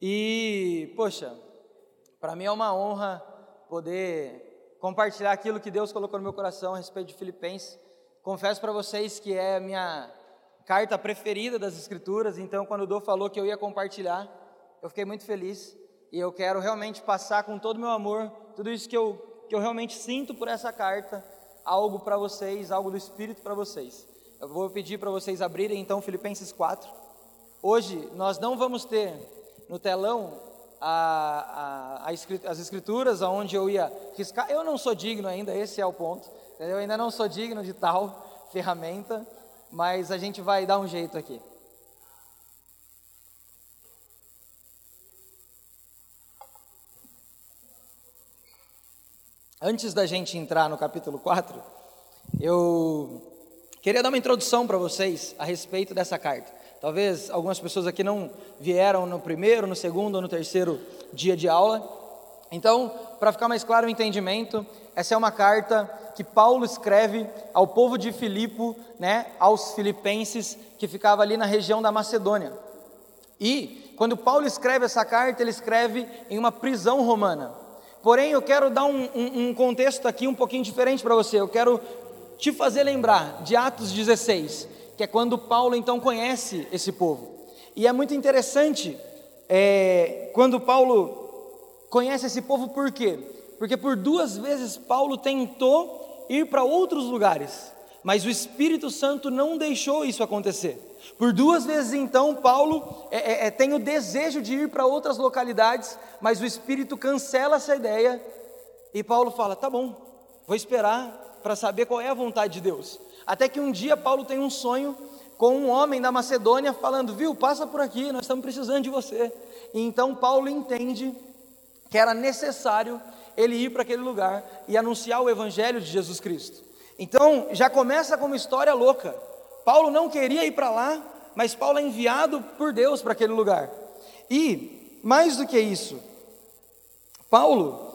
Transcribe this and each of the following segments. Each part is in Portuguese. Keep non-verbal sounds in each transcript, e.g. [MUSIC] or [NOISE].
E, poxa, para mim é uma honra poder compartilhar aquilo que Deus colocou no meu coração a respeito de Filipenses. Confesso para vocês que é a minha carta preferida das Escrituras, então quando o Dô falou que eu ia compartilhar, eu fiquei muito feliz e eu quero realmente passar com todo o meu amor tudo isso que eu, que eu realmente sinto por essa carta, algo para vocês, algo do Espírito para vocês. Eu vou pedir para vocês abrirem então Filipenses 4. Hoje nós não vamos ter no telão a, a, a, as escrituras aonde eu ia riscar. Eu não sou digno ainda, esse é o ponto. Eu ainda não sou digno de tal [LAUGHS] ferramenta, mas a gente vai dar um jeito aqui. Antes da gente entrar no capítulo 4, eu queria dar uma introdução para vocês a respeito dessa carta. Talvez algumas pessoas aqui não vieram no primeiro, no segundo ou no terceiro dia de aula. Então, para ficar mais claro o entendimento, essa é uma carta que Paulo escreve ao povo de Filipo, né, aos filipenses que ficava ali na região da Macedônia. E quando Paulo escreve essa carta, ele escreve em uma prisão romana. Porém, eu quero dar um, um, um contexto aqui um pouquinho diferente para você. Eu quero te fazer lembrar de Atos 16, que é quando Paulo então conhece esse povo. E é muito interessante é, quando Paulo conhece esse povo, por quê? Porque por duas vezes Paulo tentou ir para outros lugares, mas o Espírito Santo não deixou isso acontecer. Por duas vezes então Paulo é, é, é tem o desejo de ir para outras localidades, mas o Espírito cancela essa ideia e Paulo fala: tá bom, vou esperar para saber qual é a vontade de Deus. Até que um dia Paulo tem um sonho com um homem da Macedônia falando: Viu, passa por aqui, nós estamos precisando de você. E então Paulo entende que era necessário ele ir para aquele lugar e anunciar o evangelho de Jesus Cristo. Então já começa com uma história louca. Paulo não queria ir para lá, mas Paulo é enviado por Deus para aquele lugar. E mais do que isso, Paulo,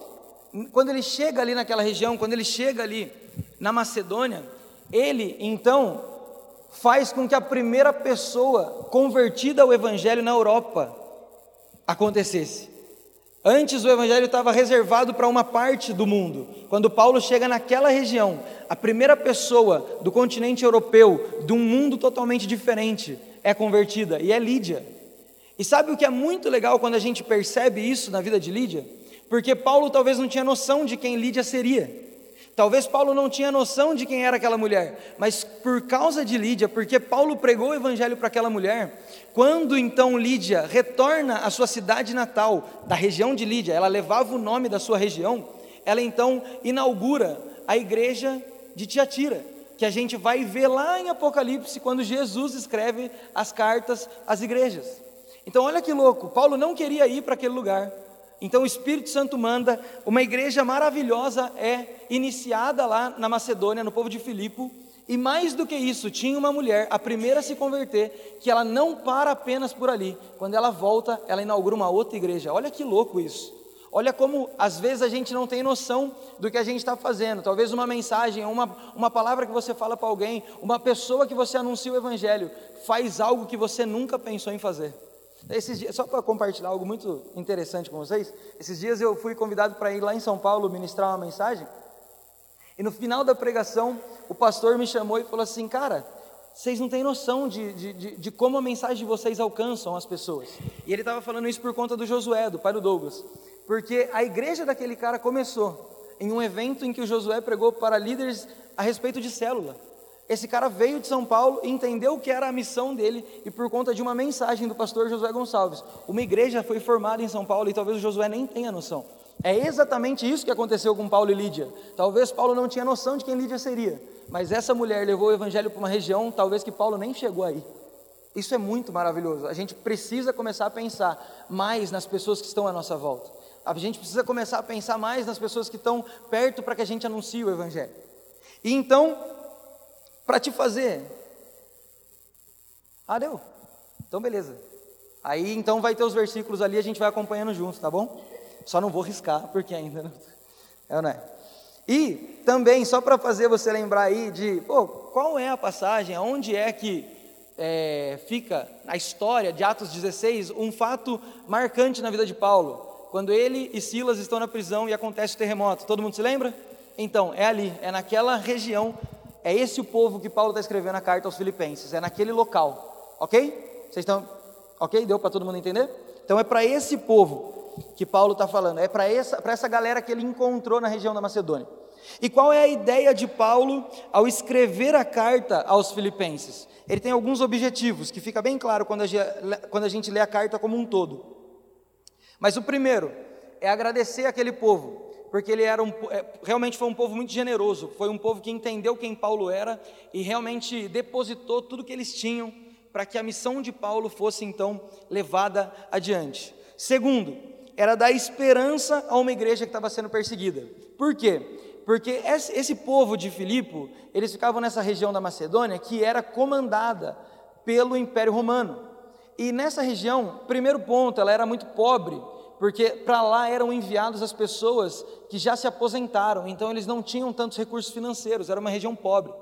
quando ele chega ali naquela região, quando ele chega ali na Macedônia, ele então faz com que a primeira pessoa convertida ao Evangelho na Europa acontecesse. Antes o Evangelho estava reservado para uma parte do mundo. Quando Paulo chega naquela região, a primeira pessoa do continente europeu, de um mundo totalmente diferente, é convertida, e é Lídia. E sabe o que é muito legal quando a gente percebe isso na vida de Lídia? Porque Paulo talvez não tinha noção de quem Lídia seria. Talvez Paulo não tinha noção de quem era aquela mulher, mas por causa de Lídia, porque Paulo pregou o evangelho para aquela mulher, quando então Lídia retorna à sua cidade natal, da região de Lídia, ela levava o nome da sua região, ela então inaugura a igreja de Tiatira, que a gente vai ver lá em Apocalipse, quando Jesus escreve as cartas às igrejas. Então, olha que louco, Paulo não queria ir para aquele lugar, então o Espírito Santo manda, uma igreja maravilhosa é iniciada lá na Macedônia, no povo de Filipe, e mais do que isso, tinha uma mulher, a primeira a se converter, que ela não para apenas por ali. Quando ela volta, ela inaugura uma outra igreja. Olha que louco isso. Olha como às vezes a gente não tem noção do que a gente está fazendo. Talvez uma mensagem, uma, uma palavra que você fala para alguém, uma pessoa que você anuncia o Evangelho, faz algo que você nunca pensou em fazer. Esses dias, só para compartilhar algo muito interessante com vocês, esses dias eu fui convidado para ir lá em São Paulo ministrar uma mensagem, e no final da pregação, o pastor me chamou e falou assim: Cara, vocês não têm noção de, de, de, de como a mensagem de vocês alcançam as pessoas. E ele estava falando isso por conta do Josué, do pai do Douglas, porque a igreja daquele cara começou em um evento em que o Josué pregou para líderes a respeito de célula. Esse cara veio de São Paulo, entendeu o que era a missão dele e por conta de uma mensagem do pastor Josué Gonçalves, uma igreja foi formada em São Paulo e talvez o Josué nem tenha noção. É exatamente isso que aconteceu com Paulo e Lídia. Talvez Paulo não tinha noção de quem Lídia seria, mas essa mulher levou o evangelho para uma região, talvez que Paulo nem chegou aí. Isso é muito maravilhoso. A gente precisa começar a pensar mais nas pessoas que estão à nossa volta. A gente precisa começar a pensar mais nas pessoas que estão perto para que a gente anuncie o evangelho. E então, para te fazer. Ah, deu. Então, beleza. Aí, então, vai ter os versículos ali, a gente vai acompanhando juntos, tá bom? Só não vou riscar, porque ainda não. É, não é? E também, só para fazer você lembrar aí de, pô, qual é a passagem, aonde é que é, fica na história de Atos 16 um fato marcante na vida de Paulo. Quando ele e Silas estão na prisão e acontece o terremoto. Todo mundo se lembra? Então, é ali, é naquela região, é esse o povo que Paulo está escrevendo a carta aos Filipenses, é naquele local. Ok? Vocês estão. Ok? Deu para todo mundo entender? Então é para esse povo que Paulo está falando, é para essa, essa galera que ele encontrou na região da Macedônia. E qual é a ideia de Paulo ao escrever a carta aos Filipenses? Ele tem alguns objetivos, que fica bem claro quando a, gente, quando a gente lê a carta como um todo. Mas o primeiro é agradecer aquele povo, porque ele era um, é, realmente foi um povo muito generoso, foi um povo que entendeu quem Paulo era e realmente depositou tudo que eles tinham para que a missão de Paulo fosse então levada adiante. Segundo, era dar esperança a uma igreja que estava sendo perseguida. Por quê? Porque esse, povo de Filipe, eles ficavam nessa região da Macedônia que era comandada pelo Império Romano. E nessa região, primeiro ponto, ela era muito pobre, porque para lá eram enviados as pessoas que já se aposentaram, então eles não tinham tantos recursos financeiros, era uma região pobre.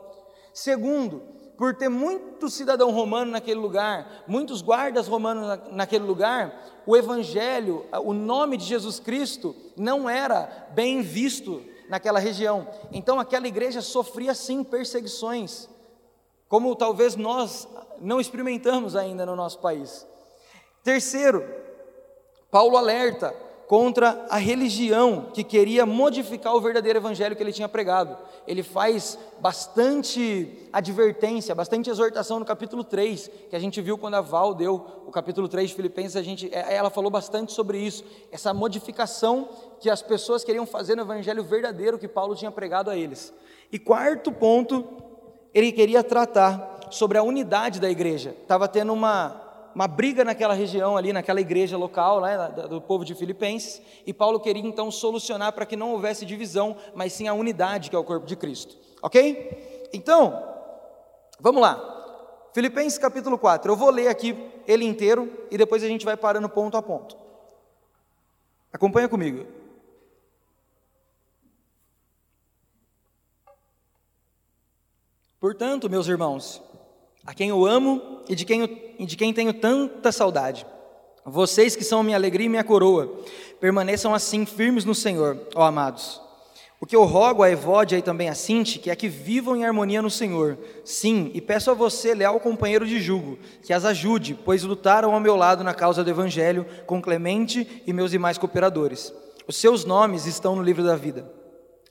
Segundo, por ter muito cidadão romano naquele lugar, muitos guardas romanos na, naquele lugar, o evangelho, o nome de Jesus Cristo não era bem visto naquela região. Então aquela igreja sofria sim perseguições, como talvez nós não experimentamos ainda no nosso país. Terceiro, Paulo alerta contra a religião que queria modificar o verdadeiro evangelho que ele tinha pregado. Ele faz bastante advertência, bastante exortação no capítulo 3, que a gente viu quando a Val deu o capítulo 3 de Filipenses, a gente, é, ela falou bastante sobre isso, essa modificação que as pessoas queriam fazer no evangelho verdadeiro que Paulo tinha pregado a eles. E quarto ponto, ele queria tratar sobre a unidade da igreja. Estava tendo uma uma briga naquela região ali, naquela igreja local, né, do povo de Filipenses, e Paulo queria então solucionar para que não houvesse divisão, mas sim a unidade que é o corpo de Cristo. Ok? Então, vamos lá. Filipenses capítulo 4. Eu vou ler aqui ele inteiro e depois a gente vai parando ponto a ponto. Acompanha comigo. Portanto, meus irmãos, a quem eu amo e de quem, eu, de quem tenho tanta saudade. Vocês que são minha alegria e minha coroa, permaneçam assim firmes no Senhor, ó amados. O que eu rogo a Evódia e também a Sinti, que é que vivam em harmonia no Senhor. Sim, e peço a você, leal companheiro de jugo, que as ajude, pois lutaram ao meu lado na causa do Evangelho, com Clemente e meus demais cooperadores. Os seus nomes estão no livro da vida.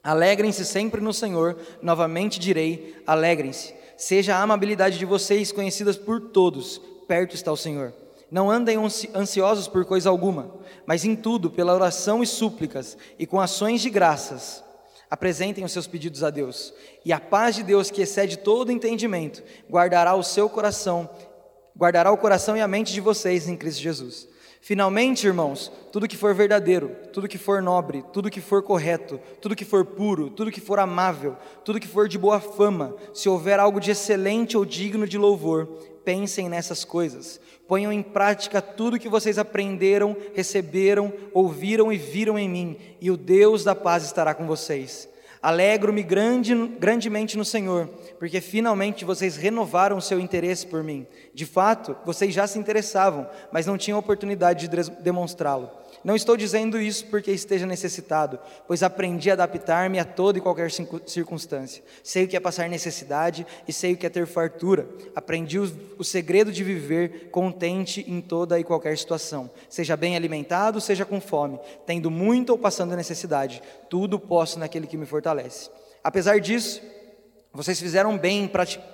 Alegrem-se sempre no Senhor, novamente direi: alegrem-se. Seja a amabilidade de vocês conhecidas por todos, perto está o Senhor. Não andem ansiosos por coisa alguma, mas em tudo, pela oração e súplicas e com ações de graças, apresentem os seus pedidos a Deus. E a paz de Deus, que excede todo entendimento, guardará o seu coração, guardará o coração e a mente de vocês em Cristo Jesus. Finalmente, irmãos, tudo que for verdadeiro, tudo que for nobre, tudo que for correto, tudo que for puro, tudo que for amável, tudo que for de boa fama, se houver algo de excelente ou digno de louvor, pensem nessas coisas. Ponham em prática tudo que vocês aprenderam, receberam, ouviram e viram em mim, e o Deus da paz estará com vocês. Alegro-me grande, grandemente no Senhor, porque finalmente vocês renovaram o seu interesse por mim. De fato, vocês já se interessavam, mas não tinham oportunidade de demonstrá-lo. Não estou dizendo isso porque esteja necessitado, pois aprendi a adaptar-me a toda e qualquer circunstância. Sei o que é passar necessidade e sei o que é ter fartura. Aprendi o, segredo de viver contente em toda e qualquer situação. Seja bem alimentado, seja com fome, tendo muito ou passando necessidade. Tudo posso naquele que me fortalece. Apesar disso, vocês fizeram bem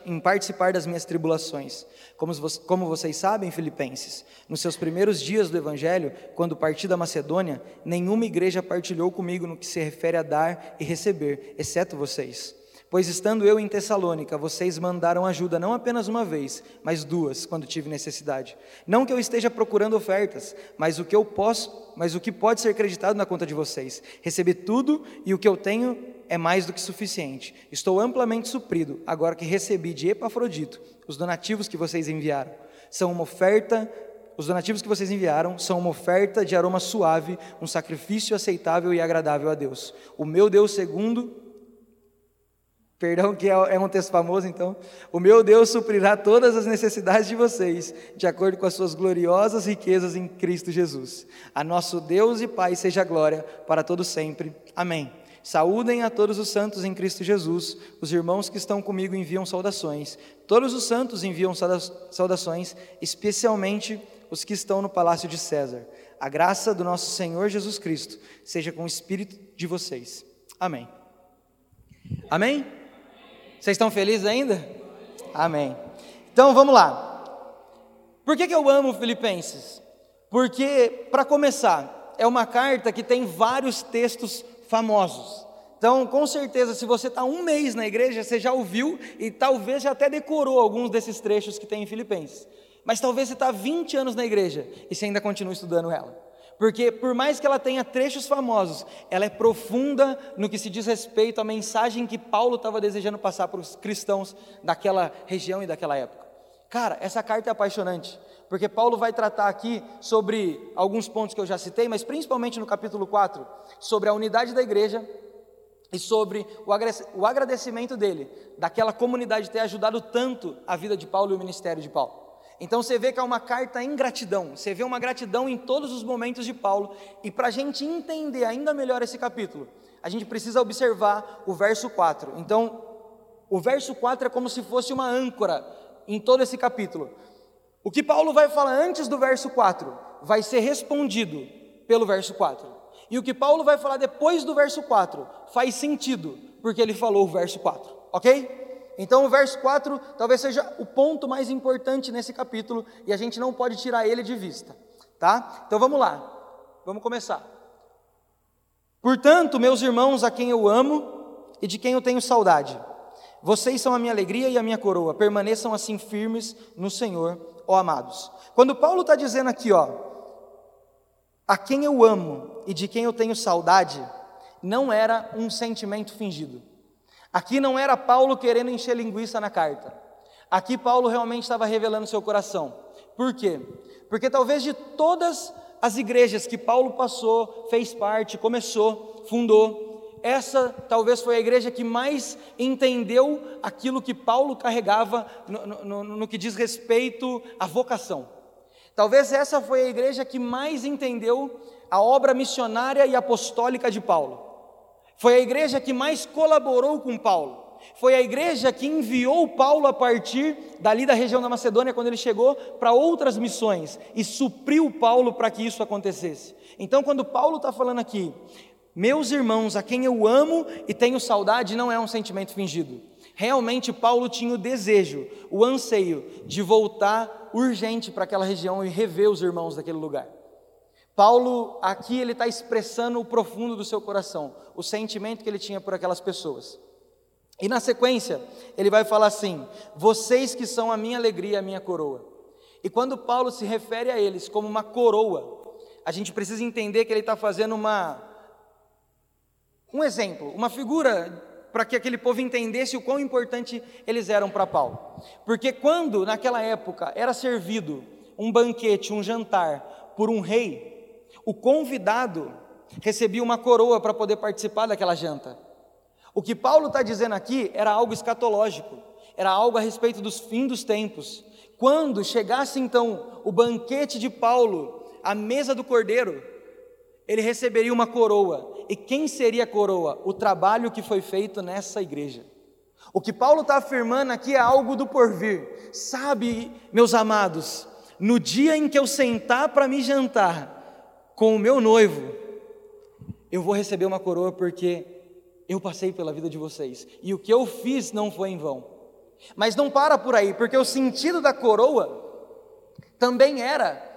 em participar das minhas tribulações. Como vocês sabem, Filipenses, nos seus primeiros dias do Evangelho, quando parti da Macedônia, nenhuma igreja partilhou comigo no que se refere a dar e receber, exceto vocês. Pois estando eu em Tessalônica, vocês mandaram ajuda não apenas uma vez, mas duas, quando tive necessidade. Não que eu esteja procurando ofertas, mas o que eu posso, mas o que pode ser acreditado na conta de vocês. Recebi tudo e o que eu tenho é mais do que suficiente. Estou amplamente suprido, agora que recebi de Epafrodito os donativos que vocês enviaram. São uma oferta, os donativos que vocês enviaram são uma oferta de aroma suave, um sacrifício aceitável e agradável a Deus. O meu Deus segundo Perdão, que é, é um texto famoso, então. O meu Deus suprirá todas as necessidades de vocês, de acordo com as suas gloriosas riquezas em Cristo Jesus. A nosso Deus e Pai seja glória para todos sempre. Amém. Saúdem a todos os santos em Cristo Jesus. Os irmãos que estão comigo enviam saudações. Todos os santos enviam saudações, especialmente os que estão no palácio de César. A graça do nosso Senhor Jesus Cristo seja com o espírito de vocês. Amém. Amém? Vocês estão felizes ainda? Amém. Então vamos lá. Por que, que eu amo Filipenses? Porque, para começar, é uma carta que tem vários textos famosos. Então, com certeza, se você está um mês na igreja, você já ouviu e talvez já até decorou alguns desses trechos que tem em Filipenses. Mas talvez você está 20 anos na igreja e você ainda continua estudando ela porque por mais que ela tenha trechos famosos, ela é profunda no que se diz respeito à mensagem que Paulo estava desejando passar para os cristãos daquela região e daquela época. Cara, essa carta é apaixonante, porque Paulo vai tratar aqui sobre alguns pontos que eu já citei, mas principalmente no capítulo 4, sobre a unidade da igreja e sobre o agradecimento dele, daquela comunidade ter ajudado tanto a vida de Paulo e o ministério de Paulo. Então você vê que é uma carta em gratidão, você vê uma gratidão em todos os momentos de Paulo, e para a gente entender ainda melhor esse capítulo, a gente precisa observar o verso 4. Então, o verso 4 é como se fosse uma âncora em todo esse capítulo. O que Paulo vai falar antes do verso 4 vai ser respondido pelo verso 4. E o que Paulo vai falar depois do verso 4 faz sentido, porque ele falou o verso 4, ok? Então, o verso 4 talvez seja o ponto mais importante nesse capítulo e a gente não pode tirar ele de vista, tá? Então, vamos lá, vamos começar. Portanto, meus irmãos, a quem eu amo e de quem eu tenho saudade, vocês são a minha alegria e a minha coroa, permaneçam assim firmes no Senhor, ó amados. Quando Paulo está dizendo aqui, ó, a quem eu amo e de quem eu tenho saudade, não era um sentimento fingido. Aqui não era Paulo querendo encher linguiça na carta. Aqui Paulo realmente estava revelando seu coração. Por quê? Porque talvez de todas as igrejas que Paulo passou, fez parte, começou, fundou, essa talvez foi a igreja que mais entendeu aquilo que Paulo carregava no, no, no, que diz respeito à vocação. Talvez essa foi a igreja que mais entendeu a obra missionária e apostólica de Paulo. Foi a igreja que mais colaborou com Paulo. Foi a igreja que enviou Paulo a partir dali da região da Macedônia, quando ele chegou, para outras missões e supriu Paulo para que isso acontecesse. Então, quando Paulo está falando aqui, meus irmãos, a quem eu amo e tenho saudade, não é um sentimento fingido. Realmente, Paulo tinha o desejo, o anseio de voltar urgente para aquela região e rever os irmãos daquele lugar. Paulo, aqui, ele está expressando o profundo do seu coração, o sentimento que ele tinha por aquelas pessoas. E na sequência, ele vai falar assim: Vocês que são a minha alegria, a minha coroa. E quando Paulo se refere a eles como uma coroa, a gente precisa entender que ele está fazendo uma, um exemplo, uma figura para que aquele povo entendesse o quão importante eles eram para Paulo. Porque quando, naquela época, era servido um banquete, um jantar, por um rei, o convidado recebia uma coroa para poder participar daquela janta. O que Paulo está dizendo aqui era algo escatológico, era algo a respeito dos fins dos tempos. Quando chegasse então o banquete de Paulo, a mesa do cordeiro, ele receberia uma coroa. E quem seria a coroa? O trabalho que foi feito nessa igreja. O que Paulo está afirmando aqui é algo do porvir. Sabe, meus amados, no dia em que eu sentar para me jantar, com o meu noivo, eu vou receber uma coroa porque eu passei pela vida de vocês e o que eu fiz não foi em vão. Mas não para por aí, porque o sentido da coroa também era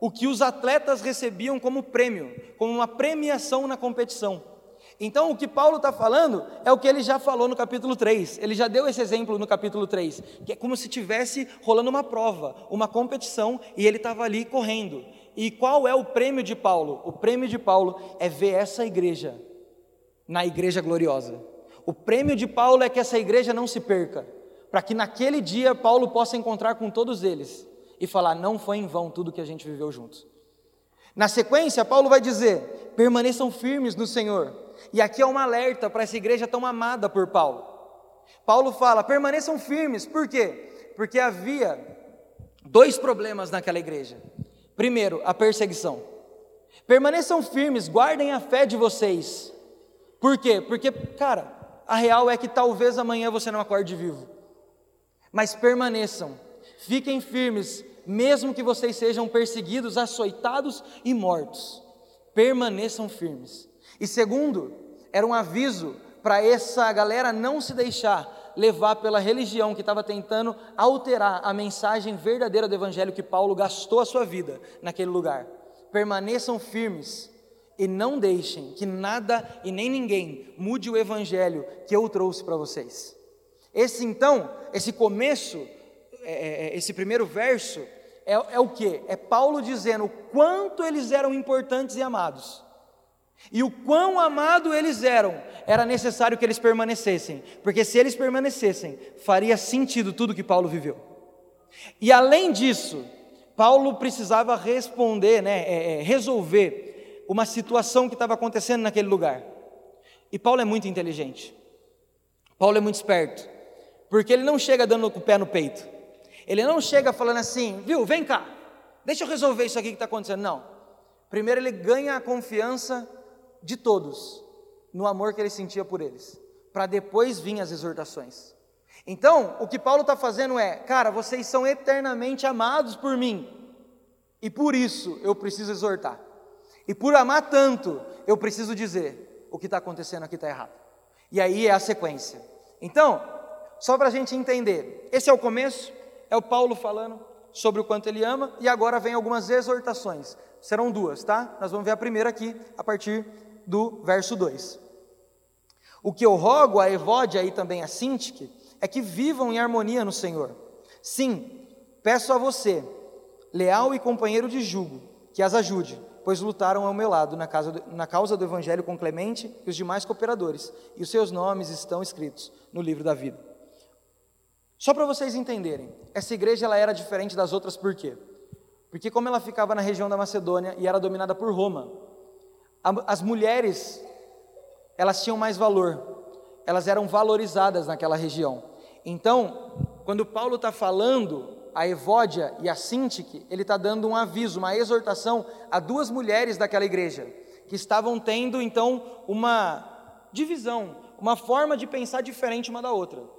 o que os atletas recebiam como prêmio, como uma premiação na competição. Então, o que Paulo está falando é o que ele já falou no capítulo 3. Ele já deu esse exemplo no capítulo 3, que é como se tivesse rolando uma prova, uma competição, e ele estava ali correndo. E qual é o prêmio de Paulo? O prêmio de Paulo é ver essa igreja na igreja gloriosa. O prêmio de Paulo é que essa igreja não se perca, para que naquele dia Paulo possa encontrar com todos eles e falar: não foi em vão tudo que a gente viveu juntos. Na sequência, Paulo vai dizer: permaneçam firmes no Senhor. E aqui é um alerta para essa igreja tão amada por Paulo. Paulo fala: permaneçam firmes, por quê? Porque havia dois problemas naquela igreja. Primeiro, a perseguição. Permaneçam firmes, guardem a fé de vocês. Por quê? Porque, cara, a real é que talvez amanhã você não acorde vivo. Mas permaneçam, fiquem firmes, mesmo que vocês sejam perseguidos, açoitados e mortos. Permaneçam firmes. E segundo, era um aviso para essa galera não se deixar levar pela religião que estava tentando alterar a mensagem verdadeira do evangelho que Paulo gastou a sua vida naquele lugar. Permaneçam firmes e não deixem que nada e nem ninguém mude o evangelho que eu trouxe para vocês. Esse então, esse começo, é, é, é, esse primeiro verso, é, é o que? É Paulo dizendo o quanto eles eram importantes e amados. E o quão amado eles eram, era necessário que eles permanecessem, porque se eles permanecessem, faria sentido tudo que Paulo viveu. E além disso, Paulo precisava responder, né, é, é, resolver uma situação que estava acontecendo naquele lugar. E Paulo é muito inteligente, Paulo é muito esperto, porque ele não chega dando o pé no peito, ele não chega falando assim, viu, vem cá, deixa eu resolver isso aqui que está acontecendo. Não. Primeiro ele ganha a confiança de todos, no amor que ele sentia por eles, para depois vir as exortações. Então, o que Paulo está fazendo é, cara, vocês são eternamente amados por mim, e por isso eu preciso exortar. E por amar tanto, eu preciso dizer: o que está acontecendo aqui está errado. E aí é a sequência. Então, só para a gente entender, esse é o começo, é o Paulo falando sobre o quanto ele ama, e agora vem algumas exortações. Serão duas, tá? Nós vamos ver a primeira aqui, a partir do verso 2. O que eu rogo a Evódia e também a Sintique é que vivam em harmonia no Senhor. Sim, peço a você, leal e companheiro de jugo, que as ajude, pois lutaram ao meu lado na, do, na causa do Evangelho com Clemente e os demais cooperadores, e os seus nomes estão escritos no livro da vida. Só para vocês entenderem, essa igreja ela era diferente das outras por quê? Porque como ela ficava na região da Macedônia e era dominada por Roma, as mulheres, elas tinham mais valor, elas eram valorizadas naquela região. Então, quando Paulo está falando a Evódia e a Sintique, ele está dando um aviso, uma exortação a duas mulheres daquela igreja, que estavam tendo então uma divisão, uma forma de pensar diferente uma da outra.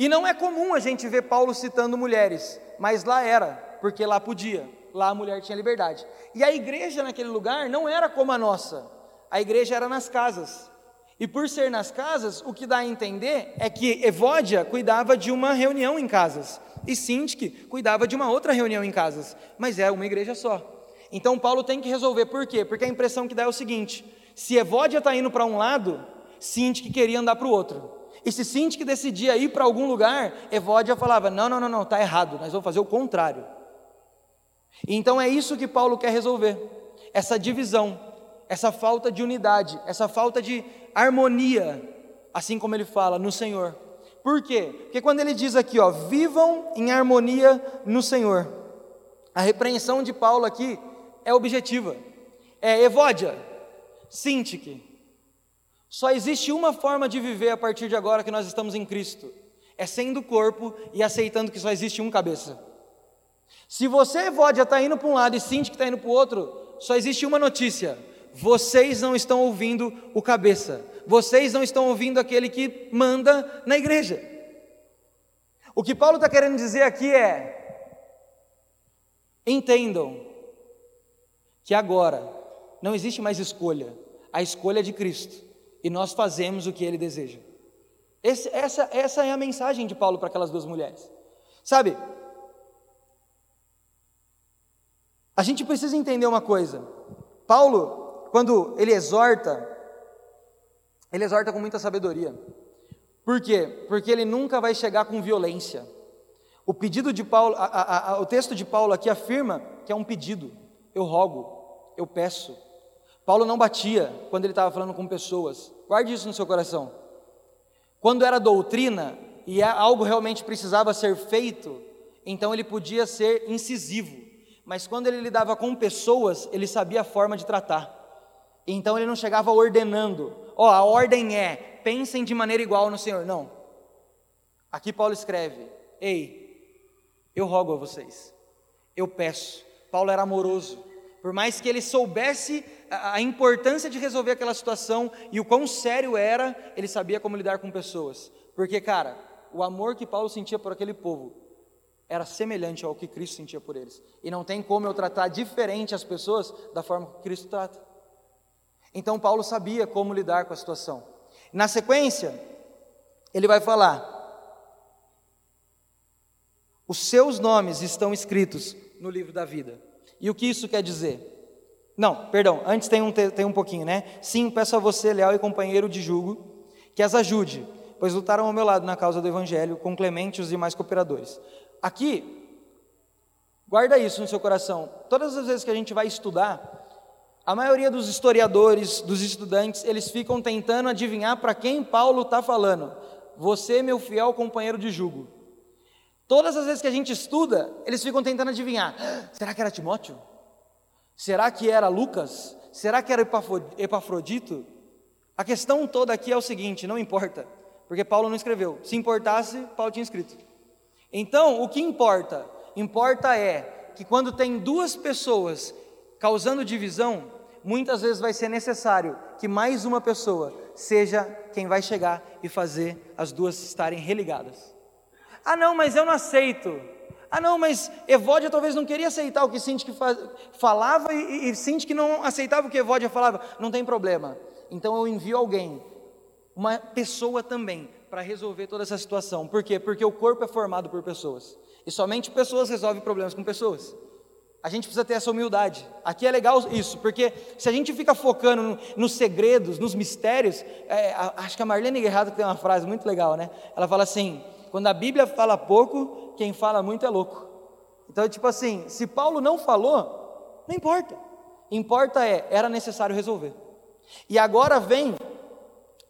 E não é comum a gente ver Paulo citando mulheres, mas lá era, porque lá podia lá a mulher tinha liberdade. E a igreja naquele lugar não era como a nossa, a igreja era nas casas. E por ser nas casas, o que dá a entender é que Evódia cuidava de uma reunião em casas, e Sintique cuidava de uma outra reunião em casas, mas é uma igreja só. Então Paulo tem que resolver, por quê? Porque a impressão que dá é o seguinte: se Evódia está indo para um lado, Sintique queria andar para o outro. E se Sintique decidia ir para algum lugar, Evódia falava: não, não, não, não, está errado, nós vamos fazer o contrário. Então é isso que Paulo quer resolver: essa divisão, essa falta de unidade, essa falta de harmonia, assim como ele fala no Senhor. Por quê? Porque quando ele diz aqui, ó, vivam em harmonia no Senhor. A repreensão de Paulo aqui é objetiva. É Evódia, Sintique. Só existe uma forma de viver a partir de agora que nós estamos em Cristo. É sendo corpo e aceitando que só existe um cabeça. Se você, Vódia, está indo para um lado e Cinti que está indo para o outro, só existe uma notícia: vocês não estão ouvindo o cabeça, vocês não estão ouvindo aquele que manda na igreja. O que Paulo está querendo dizer aqui é: entendam que agora não existe mais escolha, a escolha é de Cristo, e nós fazemos o que ele deseja. Esse, essa, essa é a mensagem de Paulo para aquelas duas mulheres. Sabe, A gente precisa entender uma coisa. Paulo, quando ele exorta, ele exorta com muita sabedoria. Por quê? Porque ele nunca vai chegar com violência. O pedido de Paulo, a, a, a, o texto de Paulo aqui afirma que é um pedido. Eu rogo, eu peço. Paulo não batia quando ele estava falando com pessoas. Guarde isso no seu coração. Quando era doutrina e algo realmente precisava ser feito, então ele podia ser incisivo mas quando ele lidava com pessoas, ele sabia a forma de tratar. Então ele não chegava ordenando, ó, oh, a ordem é, pensem de maneira igual no Senhor. Não. Aqui Paulo escreve: Ei, eu rogo a vocês, eu peço. Paulo era amoroso, por mais que ele soubesse a importância de resolver aquela situação e o quão sério era, ele sabia como lidar com pessoas. Porque, cara, o amor que Paulo sentia por aquele povo era semelhante ao que Cristo sentia por eles. E não tem como eu tratar diferente as pessoas da forma que Cristo trata. Então Paulo sabia como lidar com a situação. Na sequência, ele vai falar: os seus nomes estão escritos no livro da vida. E o que isso quer dizer? Não, perdão, antes tem um, tem um pouquinho, né? Sim, peço a você, leal e companheiro de julgo, que as ajude, pois lutaram ao meu lado na causa do Evangelho, com Clemente e os demais cooperadores. Aqui, guarda isso no seu coração. Todas as vezes que a gente vai estudar, a maioria dos historiadores, dos estudantes, eles ficam tentando adivinhar para quem Paulo está falando. Você, meu fiel companheiro de jugo. Todas as vezes que a gente estuda, eles ficam tentando adivinhar. [GASPS] Será que era Timóteo? Será que era Lucas? Será que era Epafrodito? A questão toda aqui é o seguinte: não importa, porque Paulo não escreveu. Se importasse, Paulo tinha escrito. Então, o que importa? Importa é que quando tem duas pessoas causando divisão, muitas vezes vai ser necessário que mais uma pessoa seja quem vai chegar e fazer as duas estarem religadas. Ah, não, mas eu não aceito. Ah, não, mas Evódia talvez não queria aceitar o que Sinti falava e, e que não aceitava o que Evódia falava. Não tem problema. Então eu envio alguém, uma pessoa também, para resolver toda essa situação. Por quê? Porque o corpo é formado por pessoas. E somente pessoas resolvem problemas com pessoas. A gente precisa ter essa humildade. Aqui é legal isso, porque se a gente fica focando no, nos segredos, nos mistérios, é, acho que a Marlene Guerrado tem uma frase muito legal, né? Ela fala assim: quando a Bíblia fala pouco, quem fala muito é louco. Então, tipo assim, se Paulo não falou, não importa. Importa é, era necessário resolver. E agora vem,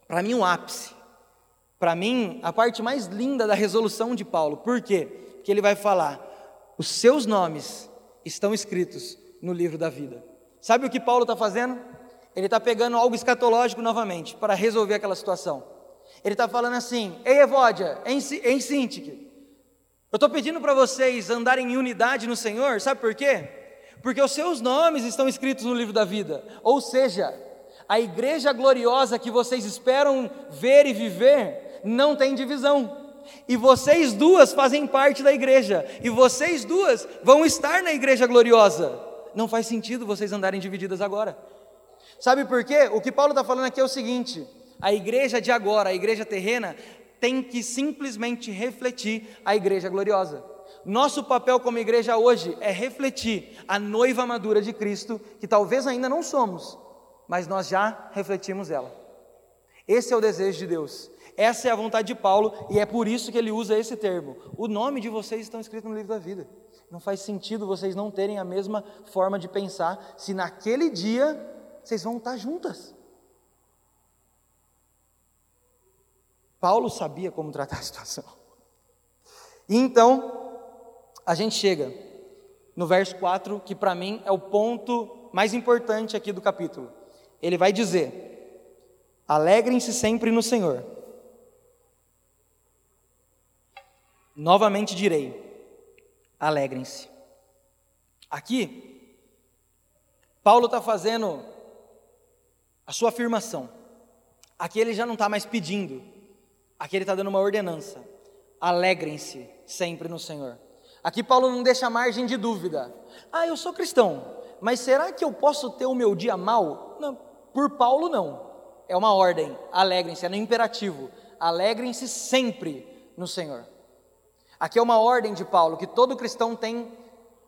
para mim, um ápice. Para mim, a parte mais linda da resolução de Paulo. Por quê? Porque ele vai falar: os seus nomes estão escritos no livro da vida. Sabe o que Paulo está fazendo? Ele está pegando algo escatológico novamente para resolver aquela situação. Ele está falando assim: Ei, Evódia, em, Sintique, eu estou pedindo para vocês andarem em unidade no Senhor, sabe por quê? Porque os seus nomes estão escritos no livro da vida, ou seja, a igreja gloriosa que vocês esperam ver e viver não tem divisão. E vocês duas fazem parte da igreja, e vocês duas vão estar na igreja gloriosa. Não faz sentido vocês andarem divididas agora. Sabe por quê? O que Paulo está falando aqui é o seguinte: a igreja de agora, a igreja terrena, tem que simplesmente refletir a igreja gloriosa. Nosso papel como igreja hoje é refletir a noiva madura de Cristo, que talvez ainda não somos, mas nós já refletimos ela. Esse é o desejo de Deus. Essa é a vontade de Paulo e é por isso que ele usa esse termo. O nome de vocês estão escrito no livro da vida. Não faz sentido vocês não terem a mesma forma de pensar se naquele dia vocês vão estar juntas. Paulo sabia como tratar a situação. E então, a gente chega no verso 4, que para mim é o ponto mais importante aqui do capítulo. Ele vai dizer: Alegrem-se sempre no Senhor. Novamente direi: alegrem-se. Aqui, Paulo está fazendo a sua afirmação. Aqui ele já não está mais pedindo, aqui ele está dando uma ordenança. Alegrem-se sempre no Senhor. Aqui Paulo não deixa margem de dúvida. Ah, eu sou cristão, mas será que eu posso ter o meu dia mal? Não, por Paulo não. É uma ordem. Alegrem-se, é no imperativo. Alegrem-se sempre no Senhor. Aqui é uma ordem de Paulo que todo cristão tem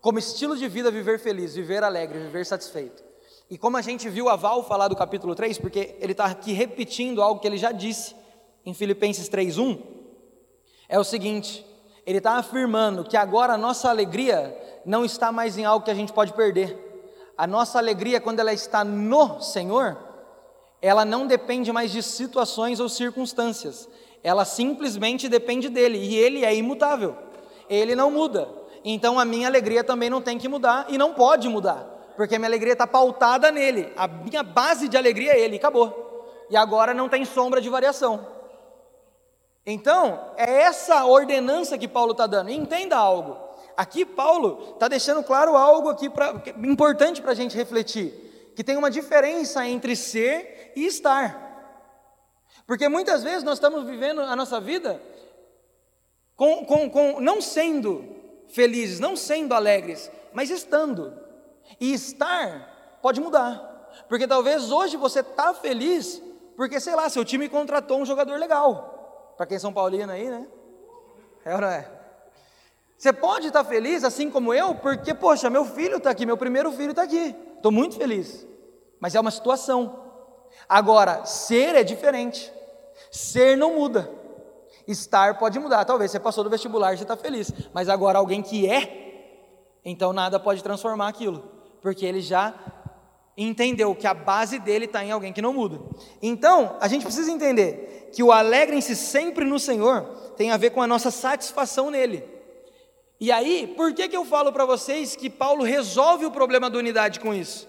como estilo de vida viver feliz, viver alegre, viver satisfeito. E como a gente viu a Val falar do capítulo 3, porque ele está aqui repetindo algo que ele já disse em Filipenses 3,1, é o seguinte: ele está afirmando que agora a nossa alegria não está mais em algo que a gente pode perder. A nossa alegria, quando ela está no Senhor, ela não depende mais de situações ou circunstâncias, ela simplesmente depende dele e ele é imutável. Ele não muda. Então a minha alegria também não tem que mudar e não pode mudar, porque a minha alegria está pautada nele. A minha base de alegria é ele, acabou. E agora não tem sombra de variação. Então, é essa ordenança que Paulo está dando. Entenda algo. Aqui Paulo está deixando claro algo aqui pra, importante para a gente refletir, que tem uma diferença entre ser e estar. Porque muitas vezes nós estamos vivendo a nossa vida com, com, com não sendo felizes, não sendo alegres, mas estando. E estar pode mudar. Porque talvez hoje você está feliz porque, sei lá, seu time contratou um jogador legal. Para quem é São Paulino aí, né? É ou não é? Você pode estar feliz, assim como eu, porque, poxa, meu filho está aqui, meu primeiro filho está aqui. Estou muito feliz. Mas é uma situação. Agora, ser é diferente. Ser não muda. Estar pode mudar. Talvez você passou do vestibular, você está feliz. Mas agora, alguém que é, então nada pode transformar aquilo. Porque ele já entendeu que a base dele está em alguém que não muda. Então, a gente precisa entender que o alegrem-se sempre no Senhor tem a ver com a nossa satisfação nele. E aí, por que, que eu falo para vocês que Paulo resolve o problema da unidade com isso?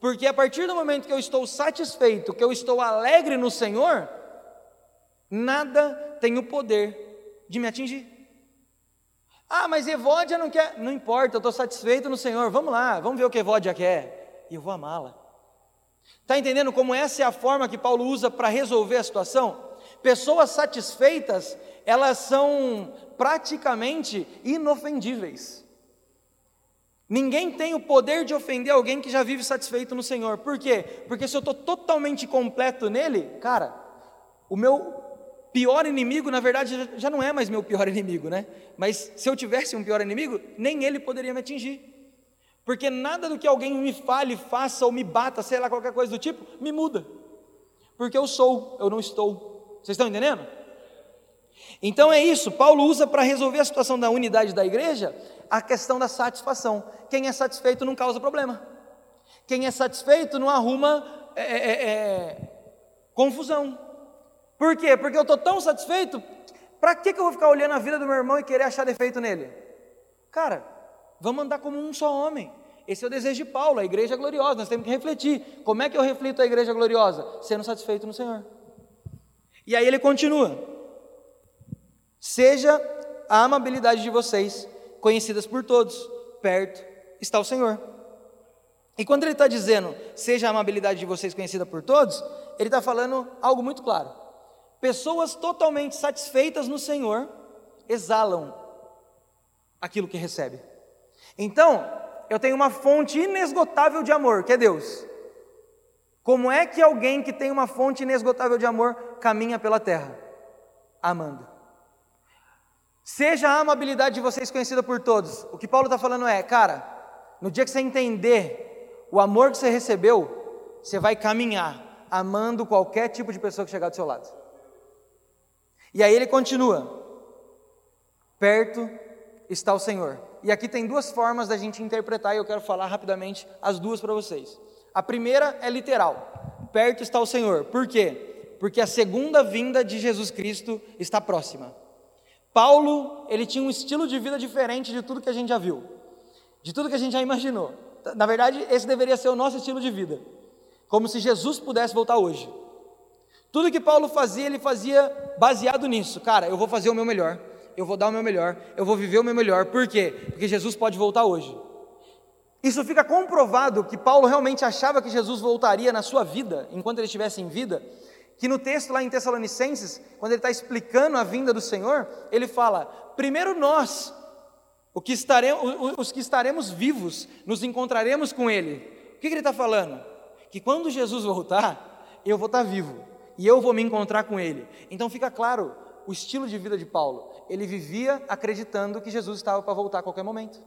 Porque a partir do momento que eu estou satisfeito, que eu estou alegre no Senhor, nada tem o poder de me atingir. Ah, mas Evódia não quer. Não importa, eu estou satisfeito no Senhor. Vamos lá, vamos ver o que Evódia quer. E eu vou amá-la. Está entendendo como essa é a forma que Paulo usa para resolver a situação? Pessoas satisfeitas, elas são praticamente inofendíveis. Ninguém tem o poder de ofender alguém que já vive satisfeito no Senhor. Por quê? Porque se eu estou totalmente completo nele, cara, o meu pior inimigo, na verdade, já não é mais meu pior [LAUGHS] inimigo, né? Mas se eu tivesse um pior inimigo, nem ele poderia me atingir. Porque nada do que alguém me fale, faça ou me bata, sei lá, qualquer coisa do tipo, me muda. Porque eu sou, eu não estou. Vocês estão entendendo? Então é isso, Paulo usa para resolver a situação da unidade da igreja a questão da satisfação. Quem é satisfeito não causa problema. Quem é satisfeito não arruma é, é, é, é confusão. Por quê? Porque eu estou tão satisfeito, para que, que eu vou ficar olhando a vida do meu irmão e querer achar defeito nele? Cara, vamos andar como um só homem. Esse é o desejo de Paulo, a igreja gloriosa. Nós temos que refletir. Como é que eu reflito a igreja gloriosa? Sendo satisfeito no Senhor. E aí ele continua. Seja a amabilidade de vocês conhecidas por todos, perto está o Senhor. E quando ele está dizendo, seja a amabilidade de vocês conhecida por todos, ele está falando algo muito claro. Pessoas totalmente satisfeitas no Senhor exalam aquilo que recebe. Então, eu tenho uma fonte inesgotável de amor, que é Deus. Como é que alguém que tem uma fonte inesgotável de amor caminha pela terra? Amando. Seja a amabilidade de vocês conhecida por todos. O que Paulo está falando é, cara, no dia que você entender o amor que você recebeu, você vai caminhar amando qualquer tipo de pessoa que chegar do seu lado. E aí ele continua: perto está o Senhor. E aqui tem duas formas da gente interpretar, e eu quero falar rapidamente as duas para vocês. A primeira é literal: perto está o Senhor. Por quê? Porque a segunda vinda de Jesus Cristo está próxima. Paulo, ele tinha um estilo de vida diferente de tudo que a gente já viu, de tudo que a gente já imaginou. Na verdade, esse deveria ser o nosso estilo de vida, como se Jesus pudesse voltar hoje. Tudo que Paulo fazia, ele fazia baseado nisso. Cara, eu vou fazer o meu melhor, eu vou dar o meu melhor, eu vou viver o meu melhor. Por quê? Porque Jesus pode voltar hoje. Isso fica comprovado que Paulo realmente achava que Jesus voltaria na sua vida, enquanto ele estivesse em vida, que no texto lá em Tessalonicenses, quando ele está explicando a vinda do Senhor, ele fala: primeiro nós, que estaremos, os que estaremos vivos, nos encontraremos com Ele. O que, que ele está falando? Que quando Jesus voltar, eu vou estar vivo e eu vou me encontrar com Ele. Então fica claro o estilo de vida de Paulo. Ele vivia acreditando que Jesus estava para voltar a qualquer momento.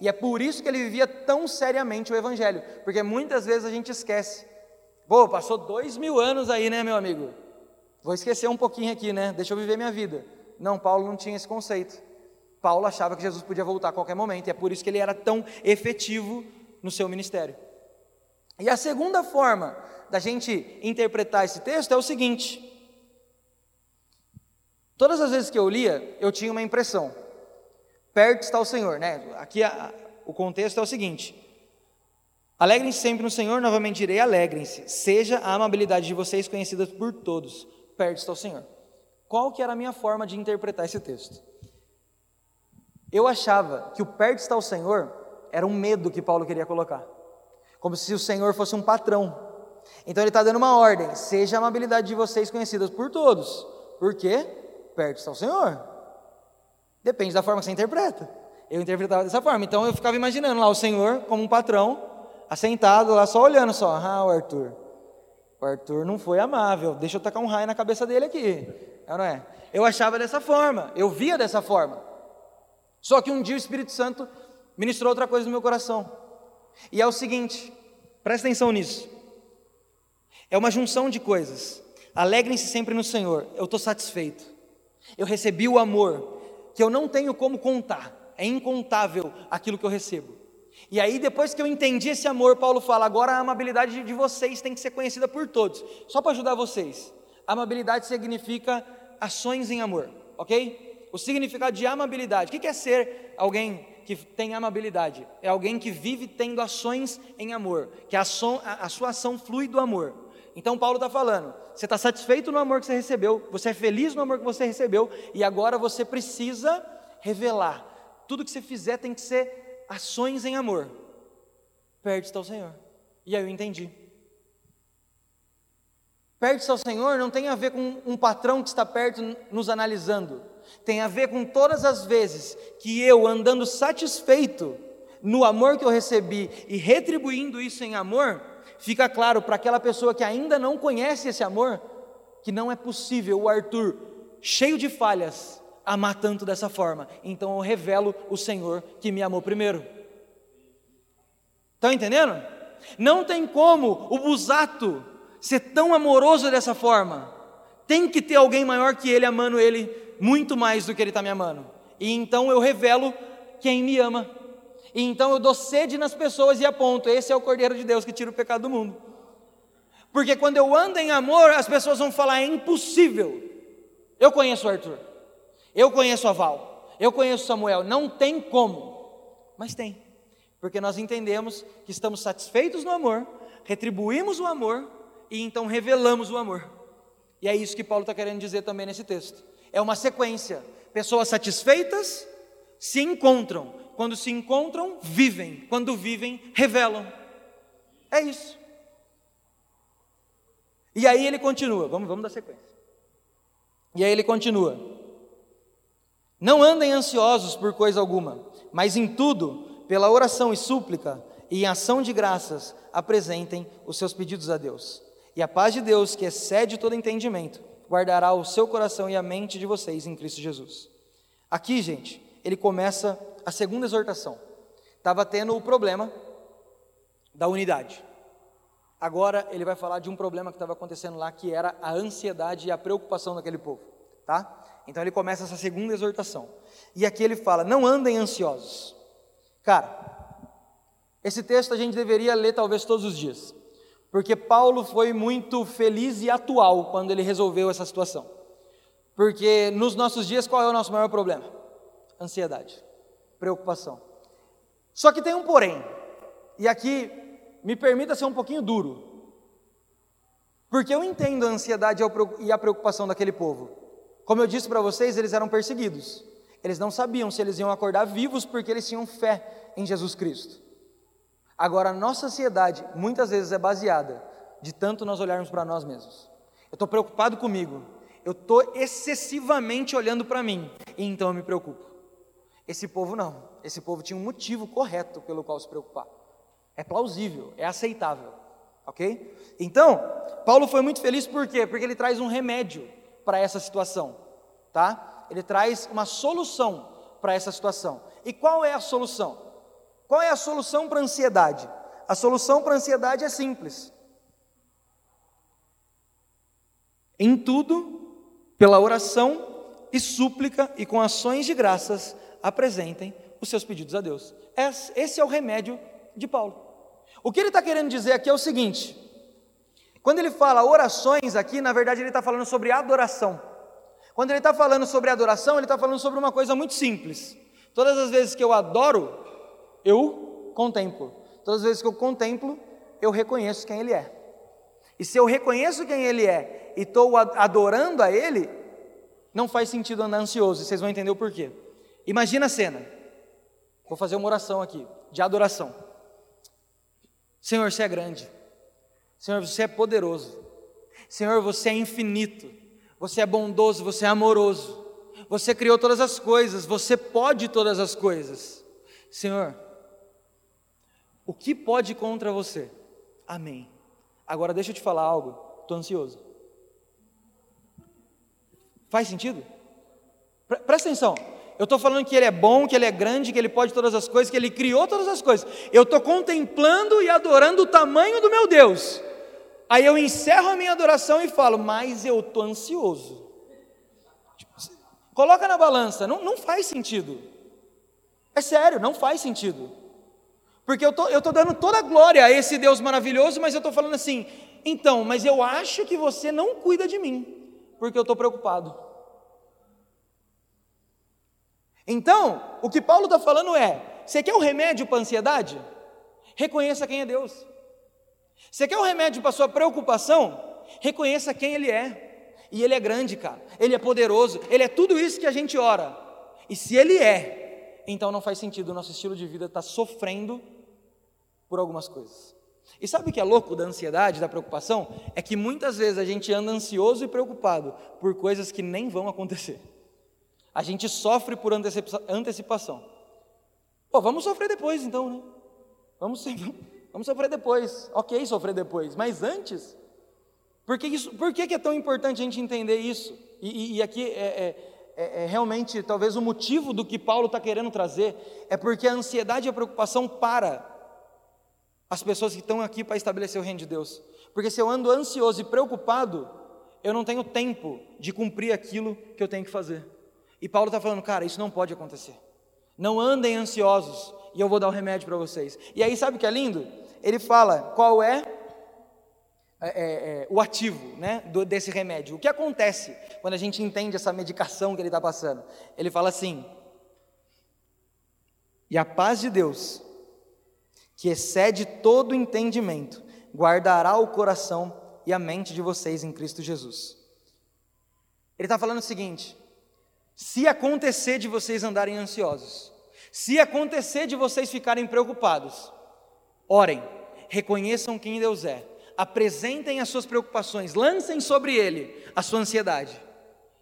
E é por isso que ele vivia tão seriamente o Evangelho, porque muitas vezes a gente esquece Pô, passou dois mil anos aí, né, meu amigo? Vou esquecer um pouquinho aqui, né? Deixa eu viver minha vida. Não, Paulo não tinha esse conceito. Paulo achava que Jesus podia voltar a qualquer momento, e é por isso que ele era tão efetivo no seu ministério. E a segunda forma da gente interpretar esse texto é o seguinte: todas as vezes que eu lia, eu tinha uma impressão. Perto está o Senhor, né? Aqui a, o contexto é o seguinte: Alegrem-se sempre no Senhor, novamente direi, alegrem-se. Seja a amabilidade de vocês conhecida por todos. Perto está o Senhor. qual que era a minha forma de interpretar esse texto. Eu achava que o perto está o Senhor era um medo que Paulo queria colocar, como se o Senhor fosse um patrão. Então ele está dando uma ordem: seja a amabilidade de vocês conhecidas por todos, porque perto está o Senhor. Depende da forma que você interpreta. Eu interpretava dessa forma. Então eu ficava imaginando lá o Senhor como um patrão, assentado lá, só olhando só. Ah, o Arthur. O Arthur não foi amável. Deixa eu tacar um raio na cabeça dele aqui. É, não é? Eu achava dessa forma. Eu via dessa forma. Só que um dia o Espírito Santo ministrou outra coisa no meu coração. E é o seguinte, presta atenção nisso. É uma junção de coisas. Alegrem-se sempre no Senhor. Eu estou satisfeito. Eu recebi o amor que eu não tenho como contar é incontável aquilo que eu recebo. E aí, depois que eu entendi esse amor, Paulo fala: agora a amabilidade de vocês tem que ser conhecida por todos. Só para ajudar vocês, amabilidade significa ações em amor, ok? O significado de amabilidade, o que é ser alguém que tem amabilidade? É alguém que vive tendo ações em amor, que a, a sua ação flui do amor. Então, Paulo está falando: você está satisfeito no amor que você recebeu, você é feliz no amor que você recebeu, e agora você precisa revelar tudo que você fizer tem que ser ações em amor. Perto está o Senhor. E aí eu entendi. Perto está o Senhor não tem a ver com um patrão que está perto nos analisando. Tem a ver com todas as vezes que eu, andando satisfeito no amor que eu recebi e retribuindo isso em amor, fica claro para aquela pessoa que ainda não conhece esse amor que não é possível o Arthur, cheio de falhas, amar tanto dessa forma. Então eu revelo o Senhor que me amou primeiro. Estão tá entendendo? Não tem como o Busato ser tão amoroso dessa forma. Tem que ter alguém maior que ele amando ele muito mais do que ele está me amando. E então eu revelo quem me ama. E então eu dou sede nas pessoas e aponto: esse é o Cordeiro de Deus que tira o pecado do mundo. Porque quando eu ando em amor, as pessoas vão falar: é impossível. Eu conheço o Arthur. Eu conheço a Val, eu conheço Samuel, não tem como, mas tem, porque nós entendemos que estamos satisfeitos no amor, retribuímos o amor e então revelamos o amor. E é isso que Paulo está querendo dizer também nesse texto. É uma sequência. Pessoas satisfeitas se encontram. Quando se encontram, vivem. Quando vivem, revelam. É isso. E aí ele continua. Vamos, vamos dar sequência. E aí ele continua. Não andem ansiosos por coisa alguma, mas em tudo, pela oração e súplica e em ação de graças, apresentem os seus pedidos a Deus. E a paz de Deus, que excede todo entendimento, guardará o seu coração e a mente de vocês em Cristo Jesus. Aqui, gente, ele começa a segunda exortação. Estava tendo o problema da unidade. Agora ele vai falar de um problema que estava acontecendo lá, que era a ansiedade e a preocupação daquele povo, tá? Então ele começa essa segunda exortação. E aqui ele fala: não andem ansiosos. Cara, esse texto a gente deveria ler talvez todos os dias, porque Paulo foi muito feliz e atual quando ele resolveu essa situação. Porque nos nossos dias, qual é o nosso maior problema? Ansiedade, preocupação. Só que tem um porém, e aqui me permita ser um pouquinho duro, porque eu entendo a ansiedade e a preocupação daquele povo. Como eu disse para vocês, eles eram perseguidos. Eles não sabiam se eles iam acordar vivos porque eles tinham fé em Jesus Cristo. Agora, a nossa ansiedade muitas vezes é baseada de tanto nós olharmos para nós mesmos. Eu estou preocupado comigo, eu estou excessivamente olhando para mim, e então eu me preocupo. Esse povo não, esse povo tinha um motivo correto pelo qual se preocupar. É plausível, é aceitável, ok? Então, Paulo foi muito feliz por quê? Porque ele traz um remédio para essa situação, tá? Ele traz uma solução para essa situação. E qual é a solução? Qual é a solução para a ansiedade? A solução para a ansiedade é simples. Em tudo, pela oração e súplica e com ações de graças, apresentem os seus pedidos a Deus. Esse é o remédio de Paulo. O que ele está querendo dizer aqui é o seguinte: quando ele fala orações aqui, na verdade ele está falando sobre adoração. Quando ele está falando sobre adoração, ele está falando sobre uma coisa muito simples. Todas as vezes que eu adoro, eu contemplo. Todas as vezes que eu contemplo, eu reconheço quem Ele é. E se eu reconheço quem Ele é e estou adorando a Ele, não faz sentido andar ansioso, e vocês vão entender o porquê. Imagina a cena. Vou fazer uma oração aqui, de adoração. Senhor, você é grande. Senhor, você é poderoso. Senhor, você é infinito. Você é bondoso, você é amoroso. Você criou todas as coisas, você pode todas as coisas. Senhor, o que pode contra você? Amém. Agora deixa eu te falar algo, estou ansioso. Faz sentido? Presta atenção. Eu estou falando que Ele é bom, que Ele é grande, que Ele pode todas as coisas, que Ele criou todas as coisas. Eu estou contemplando e adorando o tamanho do meu Deus. Aí eu encerro a minha adoração e falo, mas eu estou ansioso. Coloca na balança, não, não faz sentido. É sério, não faz sentido. Porque eu tô, estou tô dando toda a glória a esse Deus maravilhoso, mas eu estou falando assim, então, mas eu acho que você não cuida de mim, porque eu estou preocupado. Então, o que Paulo está falando é: você quer um remédio para a ansiedade? Reconheça quem é Deus. Você quer um remédio para a sua preocupação? Reconheça quem Ele é. E Ele é grande, cara. Ele é poderoso. Ele é tudo isso que a gente ora. E se Ele é, então não faz sentido o nosso estilo de vida estar tá sofrendo por algumas coisas. E sabe o que é louco da ansiedade, da preocupação? É que muitas vezes a gente anda ansioso e preocupado por coisas que nem vão acontecer. A gente sofre por antecipação. Pô, vamos sofrer depois então, né? Vamos, [LAUGHS] vamos sofrer depois. Ok, sofrer depois. Mas antes, por que, isso, por que, é tão importante a gente entender isso? E, e aqui é, é, é, é, realmente, talvez, o motivo do que Paulo está querendo trazer é porque a ansiedade e a preocupação para as pessoas que estão aqui para estabelecer o reino de Deus. Porque se eu ando ansioso e preocupado, eu não tenho tempo de cumprir aquilo que eu tenho que fazer. E Paulo está falando, cara, isso não pode acontecer. Não andem ansiosos e eu vou dar o remédio para vocês. E aí, sabe o que é lindo? Ele fala qual é é, é, é, o ativo né, do, desse remédio. O que acontece quando a gente entende essa medicação que ele está passando? Ele fala assim: e a paz de Deus, que excede todo entendimento, guardará o coração e a mente de vocês em Cristo Jesus. Ele está falando o seguinte: se acontecer de vocês andarem ansiosos, se acontecer de vocês ficarem preocupados, orem, reconheçam quem Deus é apresentem as suas preocupações, lancem sobre ele a sua ansiedade.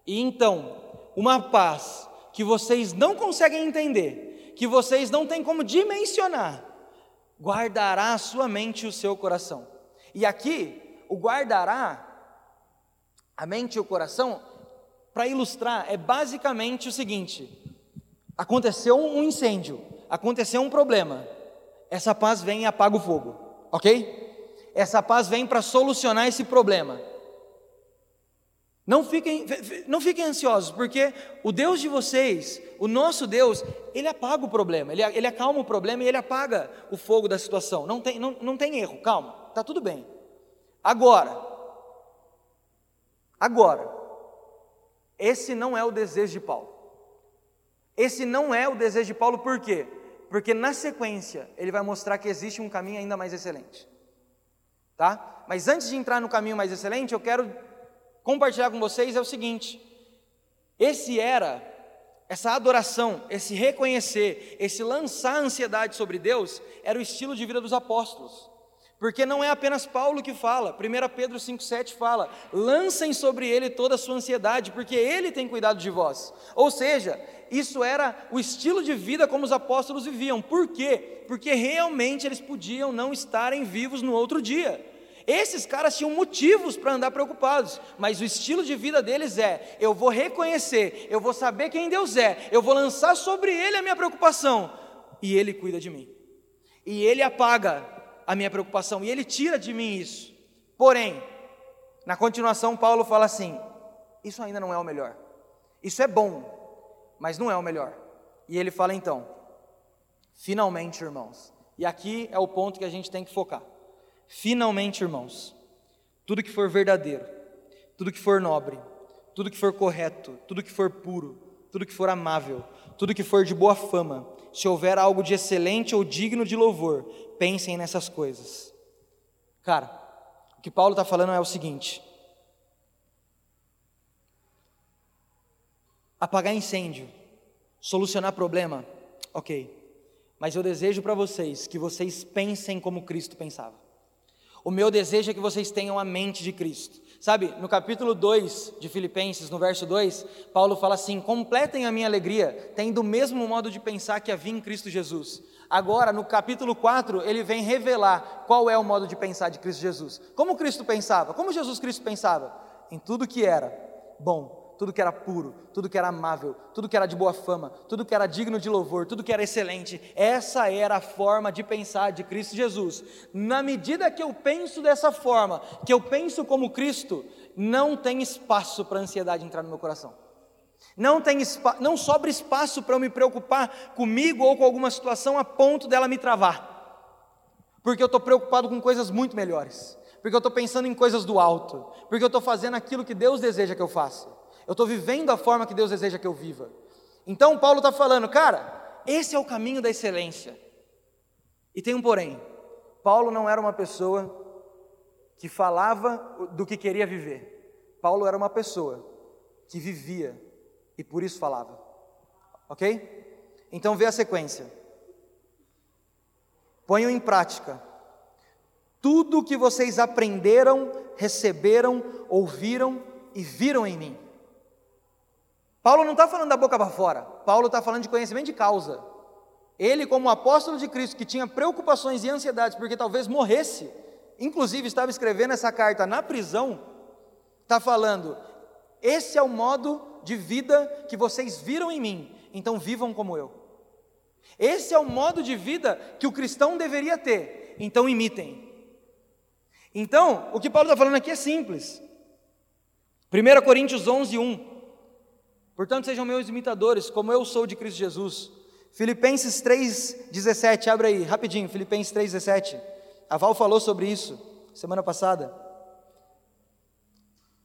E então, uma paz que vocês não conseguem entender, que vocês não têm como dimensionar, guardará a sua mente e o seu coração. E aqui, o guardará a mente e o coração, para ilustrar, é basicamente o seguinte: aconteceu um incêndio, aconteceu um problema, essa paz vem e apaga o fogo, ok? essa paz vem para solucionar esse problema. Não fiquem, não fiquem ansiosos, porque o Deus de vocês, o nosso Deus, ele apaga o problema, ele, ele acalma o problema e ele apaga o fogo da situação. Não tem, não, não tem erro, calma, está tudo bem. Agora, agora, esse não é o desejo de Paulo. Esse não é o desejo de Paulo, por quê? Porque na sequência ele vai mostrar que existe um caminho ainda mais excelente tá? Mas antes de entrar no caminho mais excelente, eu quero compartilhar com vocês é o seguinte: esse era essa adoração, esse reconhecer, esse lançar a ansiedade sobre Deus, era o estilo de vida dos apóstolos. Porque não é apenas Paulo que fala, 1 Pedro 5,7 fala: lancem sobre ele toda a sua ansiedade, porque ele tem cuidado de vós. Ou seja, isso era o estilo de vida como os apóstolos viviam. Por quê? Porque realmente eles podiam não estarem vivos no outro dia. Esses caras tinham motivos para andar preocupados, mas o estilo de vida deles é: eu vou reconhecer, eu vou saber quem Deus é, eu vou lançar sobre Ele a minha preocupação, e Ele cuida de mim, e Ele apaga a minha preocupação, e Ele tira de mim isso. Porém, na continuação, Paulo fala assim: isso ainda não é o melhor, isso é bom, mas não é o melhor. E ele fala então: finalmente, irmãos, e aqui é o ponto que a gente tem que focar. Finalmente, irmãos, tudo que for verdadeiro, tudo que for nobre, tudo que for correto, tudo que for puro, tudo que for amável, tudo que for de boa fama, se houver algo de excelente ou digno de louvor, pensem nessas coisas. Cara, o que Paulo está falando é o seguinte: apagar incêndio, solucionar problema, ok. Mas eu desejo para vocês que vocês pensem como Cristo pensava. O meu desejo é que vocês tenham a mente de Cristo. Sabe, no capítulo 2 de Filipenses, no verso 2, Paulo fala assim: completem a minha alegria, tendo o mesmo modo de pensar que havia em Cristo Jesus. Agora, no capítulo 4, ele vem revelar qual é o modo de pensar de Cristo Jesus. Como Cristo pensava? Como Jesus Cristo pensava? Em tudo que era bom, tudo que era puro, tudo que era amável, tudo que era de boa fama, tudo que era digno de louvor, tudo que era excelente. Essa era a forma de pensar de Cristo Jesus. Na medida que eu penso dessa forma, que eu penso como Cristo, não tem espaço para a ansiedade entrar no meu coração. Não, tem não sobra espaço para eu me preocupar comigo ou com alguma situação a ponto dela me travar. Porque eu estou preocupado com coisas muito melhores. Porque eu estou pensando em coisas do alto. Porque eu estou fazendo aquilo que Deus deseja que eu faça. Eu estou vivendo a forma que Deus deseja que eu viva. Então Paulo está falando, cara, esse é o caminho da excelência. E tem um porém. Paulo não era uma pessoa que falava do que queria viver. Paulo era uma pessoa que vivia e por isso falava. Ok? Então vê a sequência. Ponham em prática tudo o que vocês aprenderam, receberam, ouviram e viram em mim Paulo não está falando da boca para fora, Paulo está falando de conhecimento de causa. Ele, como apóstolo de Cristo, que tinha preocupações e ansiedades, porque talvez morresse, inclusive estava escrevendo essa carta na prisão, está falando: esse é o modo de vida que vocês viram em mim, então vivam como eu. Esse é o modo de vida que o cristão deveria ter, então imitem. Então, o que Paulo está falando aqui é simples. 1 Coríntios 11, 1. Portanto, sejam meus imitadores, como eu sou de Cristo Jesus. Filipenses 3,17, abre aí, rapidinho, Filipenses 3,17. A Val falou sobre isso semana passada.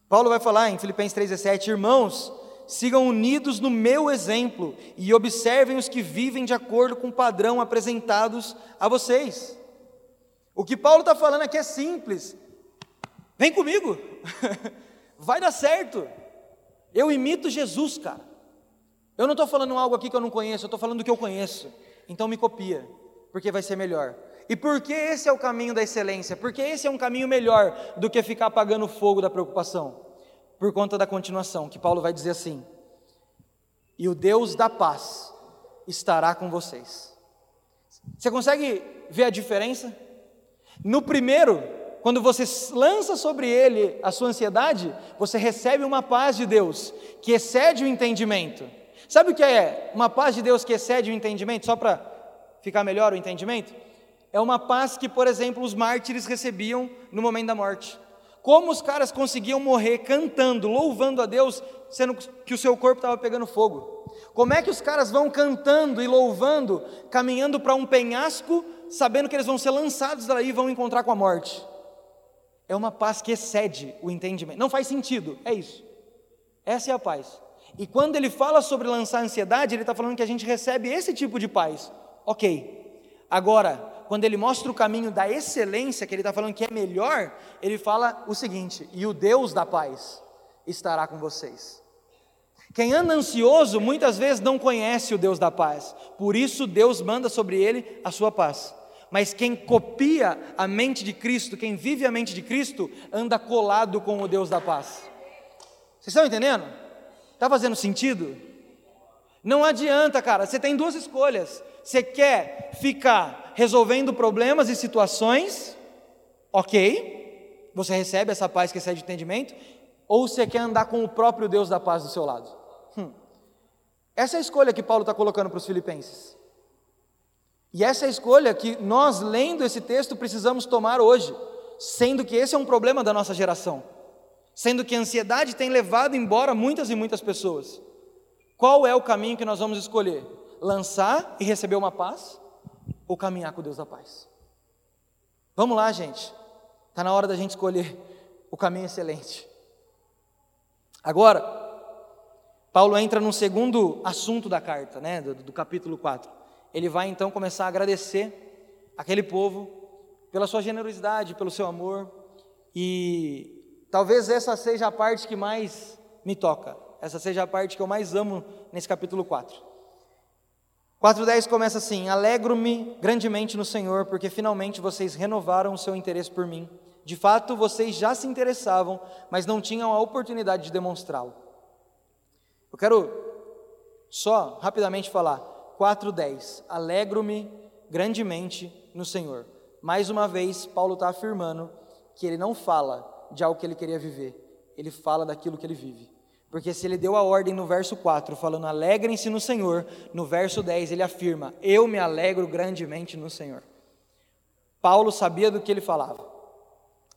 Paulo vai falar em Filipenses 3,17: Irmãos, sigam unidos no meu exemplo e observem os que vivem de acordo com o padrão apresentados a vocês. O que Paulo está falando aqui é simples. Vem comigo, [LAUGHS] vai dar certo. Eu imito Jesus, cara. Eu não estou falando algo aqui que eu não conheço, eu estou falando do que eu conheço. Então me copia, porque vai ser melhor. E por que esse é o caminho da excelência? Porque esse é um caminho melhor do que ficar apagando o fogo da preocupação. Por conta da continuação, que Paulo vai dizer assim: E o Deus da paz estará com vocês. Você consegue ver a diferença? No primeiro, quando você lança sobre ele a sua ansiedade, você recebe uma paz de Deus que excede o entendimento. Sabe o que é uma paz de Deus que excede o entendimento? Só para ficar melhor o entendimento? É uma paz que, por exemplo, os mártires recebiam no momento da morte. Como os caras conseguiam morrer cantando, louvando a Deus, sendo que o seu corpo estava pegando fogo? Como é que os caras vão cantando e louvando, caminhando para um penhasco, sabendo que eles vão ser lançados daí e vão encontrar com a morte? É uma paz que excede o entendimento. Não faz sentido, é isso. Essa é a paz. E quando ele fala sobre lançar ansiedade, ele está falando que a gente recebe esse tipo de paz. Ok. Agora, quando ele mostra o caminho da excelência, que ele está falando que é melhor, ele fala o seguinte: e o Deus da paz estará com vocês. Quem anda ansioso muitas vezes não conhece o Deus da paz, por isso Deus manda sobre ele a sua paz. Mas quem copia a mente de Cristo, quem vive a mente de Cristo, anda colado com o Deus da paz. Vocês estão entendendo? Está fazendo sentido? Não adianta, cara, você tem duas escolhas. Você quer ficar resolvendo problemas e situações, ok, você recebe essa paz que excede de entendimento, ou você quer andar com o próprio Deus da paz do seu lado? Hum. Essa é a escolha que Paulo está colocando para os filipenses. E essa é a escolha que nós, lendo esse texto, precisamos tomar hoje, sendo que esse é um problema da nossa geração, sendo que a ansiedade tem levado embora muitas e muitas pessoas. Qual é o caminho que nós vamos escolher? Lançar e receber uma paz ou caminhar com Deus da paz? Vamos lá, gente. Está na hora da gente escolher o caminho excelente. Agora, Paulo entra no segundo assunto da carta, né, do, do capítulo 4 ele vai então começar a agradecer aquele povo pela sua generosidade, pelo seu amor, e talvez essa seja a parte que mais me toca. essa seja a parte que eu mais amo nesse capítulo 4. 4,10 começa assim: Alegro-me grandemente no Senhor, porque finalmente vocês renovaram o seu interesse por mim. De fato, vocês já se interessavam, mas não tinham a oportunidade de demonstrá-lo. Eu quero só rapidamente falar. 4,10: Alegro-me grandemente no Senhor. Mais uma vez, Paulo está afirmando que ele não fala de algo que ele queria viver, ele fala daquilo que ele vive. Porque se ele deu a ordem no verso 4, falando alegrem-se no Senhor, no verso 10 ele afirma: Eu me alegro grandemente no Senhor. Paulo sabia do que ele falava.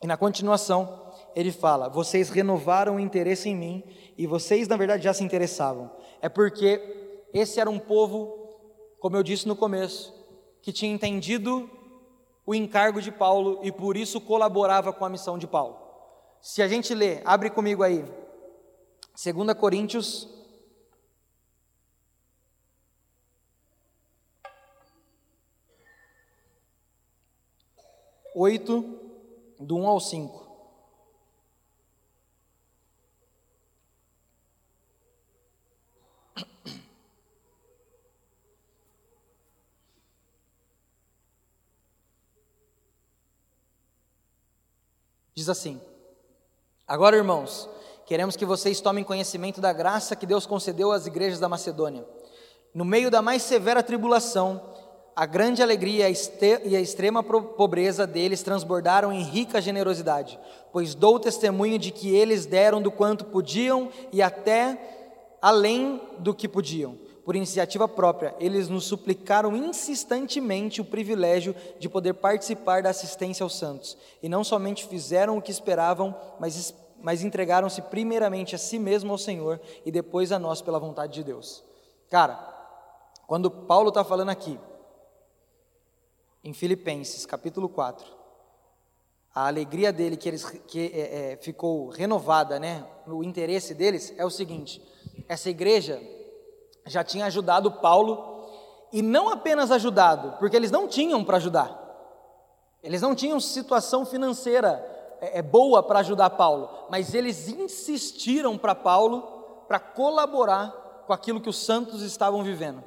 E na continuação, ele fala: Vocês renovaram o interesse em mim, e vocês na verdade já se interessavam. É porque esse era um povo, como eu disse no começo, que tinha entendido o encargo de Paulo e por isso colaborava com a missão de Paulo. Se a gente lê, abre comigo aí, 2 Coríntios. Oito, do um ao cinco. Assim: Agora, irmãos, queremos que vocês tomem conhecimento da graça que Deus concedeu às igrejas da Macedônia. No meio da mais severa tribulação, a grande alegria e a extrema pobreza deles transbordaram em rica generosidade, pois dou testemunho de que eles deram do quanto podiam e até além do que podiam por iniciativa própria, eles nos suplicaram insistentemente o privilégio de poder participar da assistência aos santos. E não somente fizeram o que esperavam, mas, mas entregaram-se primeiramente a si mesmo ao Senhor e depois a nós pela vontade de Deus. Cara, quando Paulo está falando aqui, em Filipenses capítulo 4, a alegria dele que, eles, que é, é, ficou renovada, né, o interesse deles é o seguinte: essa igreja já tinha ajudado Paulo, e não apenas ajudado, porque eles não tinham para ajudar, eles não tinham situação financeira é, é boa para ajudar Paulo, mas eles insistiram para Paulo para colaborar com aquilo que os santos estavam vivendo.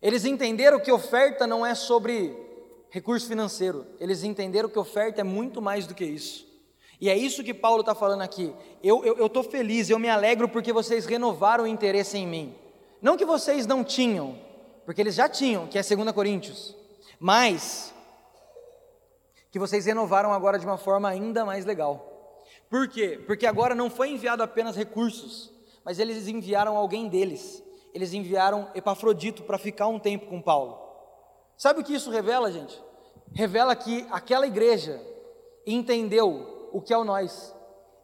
Eles entenderam que oferta não é sobre recurso financeiro, eles entenderam que oferta é muito mais do que isso. E é isso que Paulo está falando aqui. Eu estou feliz, eu me alegro porque vocês renovaram o interesse em mim. Não que vocês não tinham, porque eles já tinham, que é 2 Coríntios, mas que vocês renovaram agora de uma forma ainda mais legal. Por quê? Porque agora não foi enviado apenas recursos, mas eles enviaram alguém deles. Eles enviaram Epafrodito para ficar um tempo com Paulo. Sabe o que isso revela, gente? Revela que aquela igreja entendeu o que é o nós,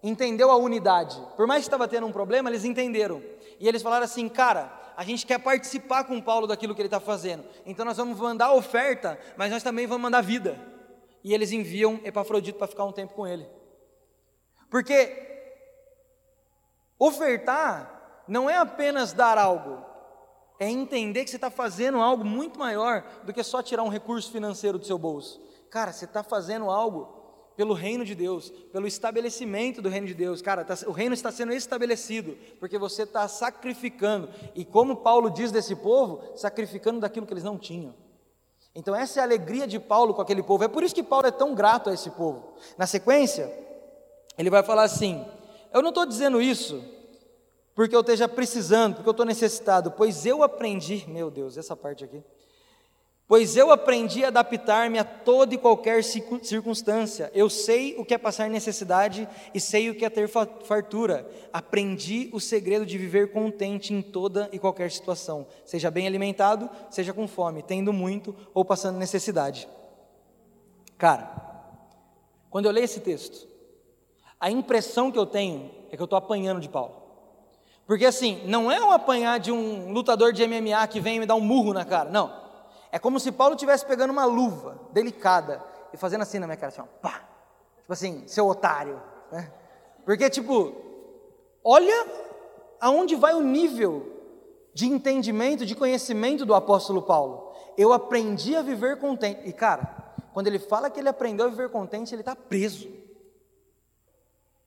entendeu a unidade. Por mais que estava tendo um problema, eles entenderam. E eles falaram assim, cara, a gente quer participar com Paulo daquilo que ele está fazendo. Então nós vamos mandar oferta, mas nós também vamos mandar vida. E eles enviam Epafrodito para ficar um tempo com ele. Porque ofertar não é apenas dar algo, é entender que você está fazendo algo muito maior do que só tirar um recurso financeiro do seu bolso. Cara, você está fazendo algo pelo reino de Deus, pelo estabelecimento do reino de Deus. Cara, tá, o reino está sendo estabelecido, porque você está sacrificando. E como Paulo diz desse povo, sacrificando daquilo que eles não tinham. Então, essa é a alegria de Paulo com aquele povo. É por isso que Paulo é tão grato a esse povo. Na sequência, ele vai falar assim: Eu não estou dizendo isso porque eu esteja precisando, porque eu estou necessitado, pois eu aprendi, meu Deus, essa parte aqui. Pois eu aprendi a adaptar-me a toda e qualquer circunstância. Eu sei o que é passar necessidade e sei o que é ter fartura. Aprendi o segredo de viver contente em toda e qualquer situação, seja bem alimentado, seja com fome, tendo muito ou passando necessidade. Cara, quando eu leio esse texto, a impressão que eu tenho é que eu estou apanhando de Paulo. Porque assim, não é um apanhar de um lutador de MMA que vem me dar um murro na cara, não. É como se Paulo estivesse pegando uma luva delicada e fazendo assim na minha cara, assim, ó, pá. Tipo assim, seu otário. Né? Porque, tipo, olha aonde vai o nível de entendimento, de conhecimento do apóstolo Paulo. Eu aprendi a viver contente. E, cara, quando ele fala que ele aprendeu a viver contente, ele está preso.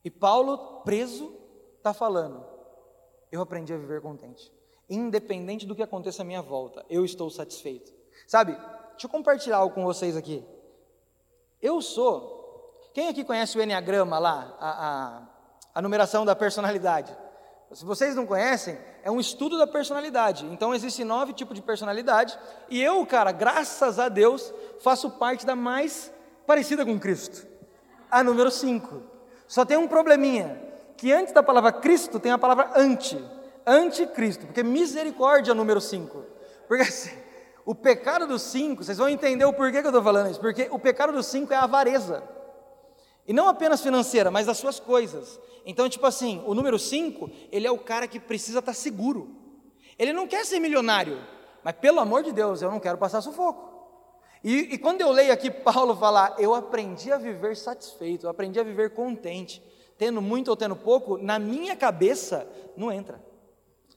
E Paulo, preso, está falando: eu aprendi a viver contente. Independente do que aconteça à minha volta, eu estou satisfeito. Sabe, deixa eu compartilhar algo com vocês aqui. Eu sou. Quem aqui conhece o Enneagrama lá, a, a, a numeração da personalidade? Se vocês não conhecem, é um estudo da personalidade. Então existem nove tipos de personalidade. E eu, cara, graças a Deus, faço parte da mais parecida com Cristo. A número 5. Só tem um probleminha, que antes da palavra Cristo tem a palavra anti. Anticristo, porque misericórdia é número 5. Porque assim, o pecado dos cinco, vocês vão entender o porquê que eu estou falando isso, porque o pecado dos cinco é a avareza. E não apenas financeira, mas das suas coisas. Então, tipo assim, o número 5, ele é o cara que precisa estar tá seguro. Ele não quer ser milionário, mas pelo amor de Deus, eu não quero passar sufoco. E, e quando eu leio aqui [LAUGHS] Paulo falar, eu aprendi a viver satisfeito, eu aprendi a viver contente, tendo muito ou tendo pouco, na minha cabeça não entra.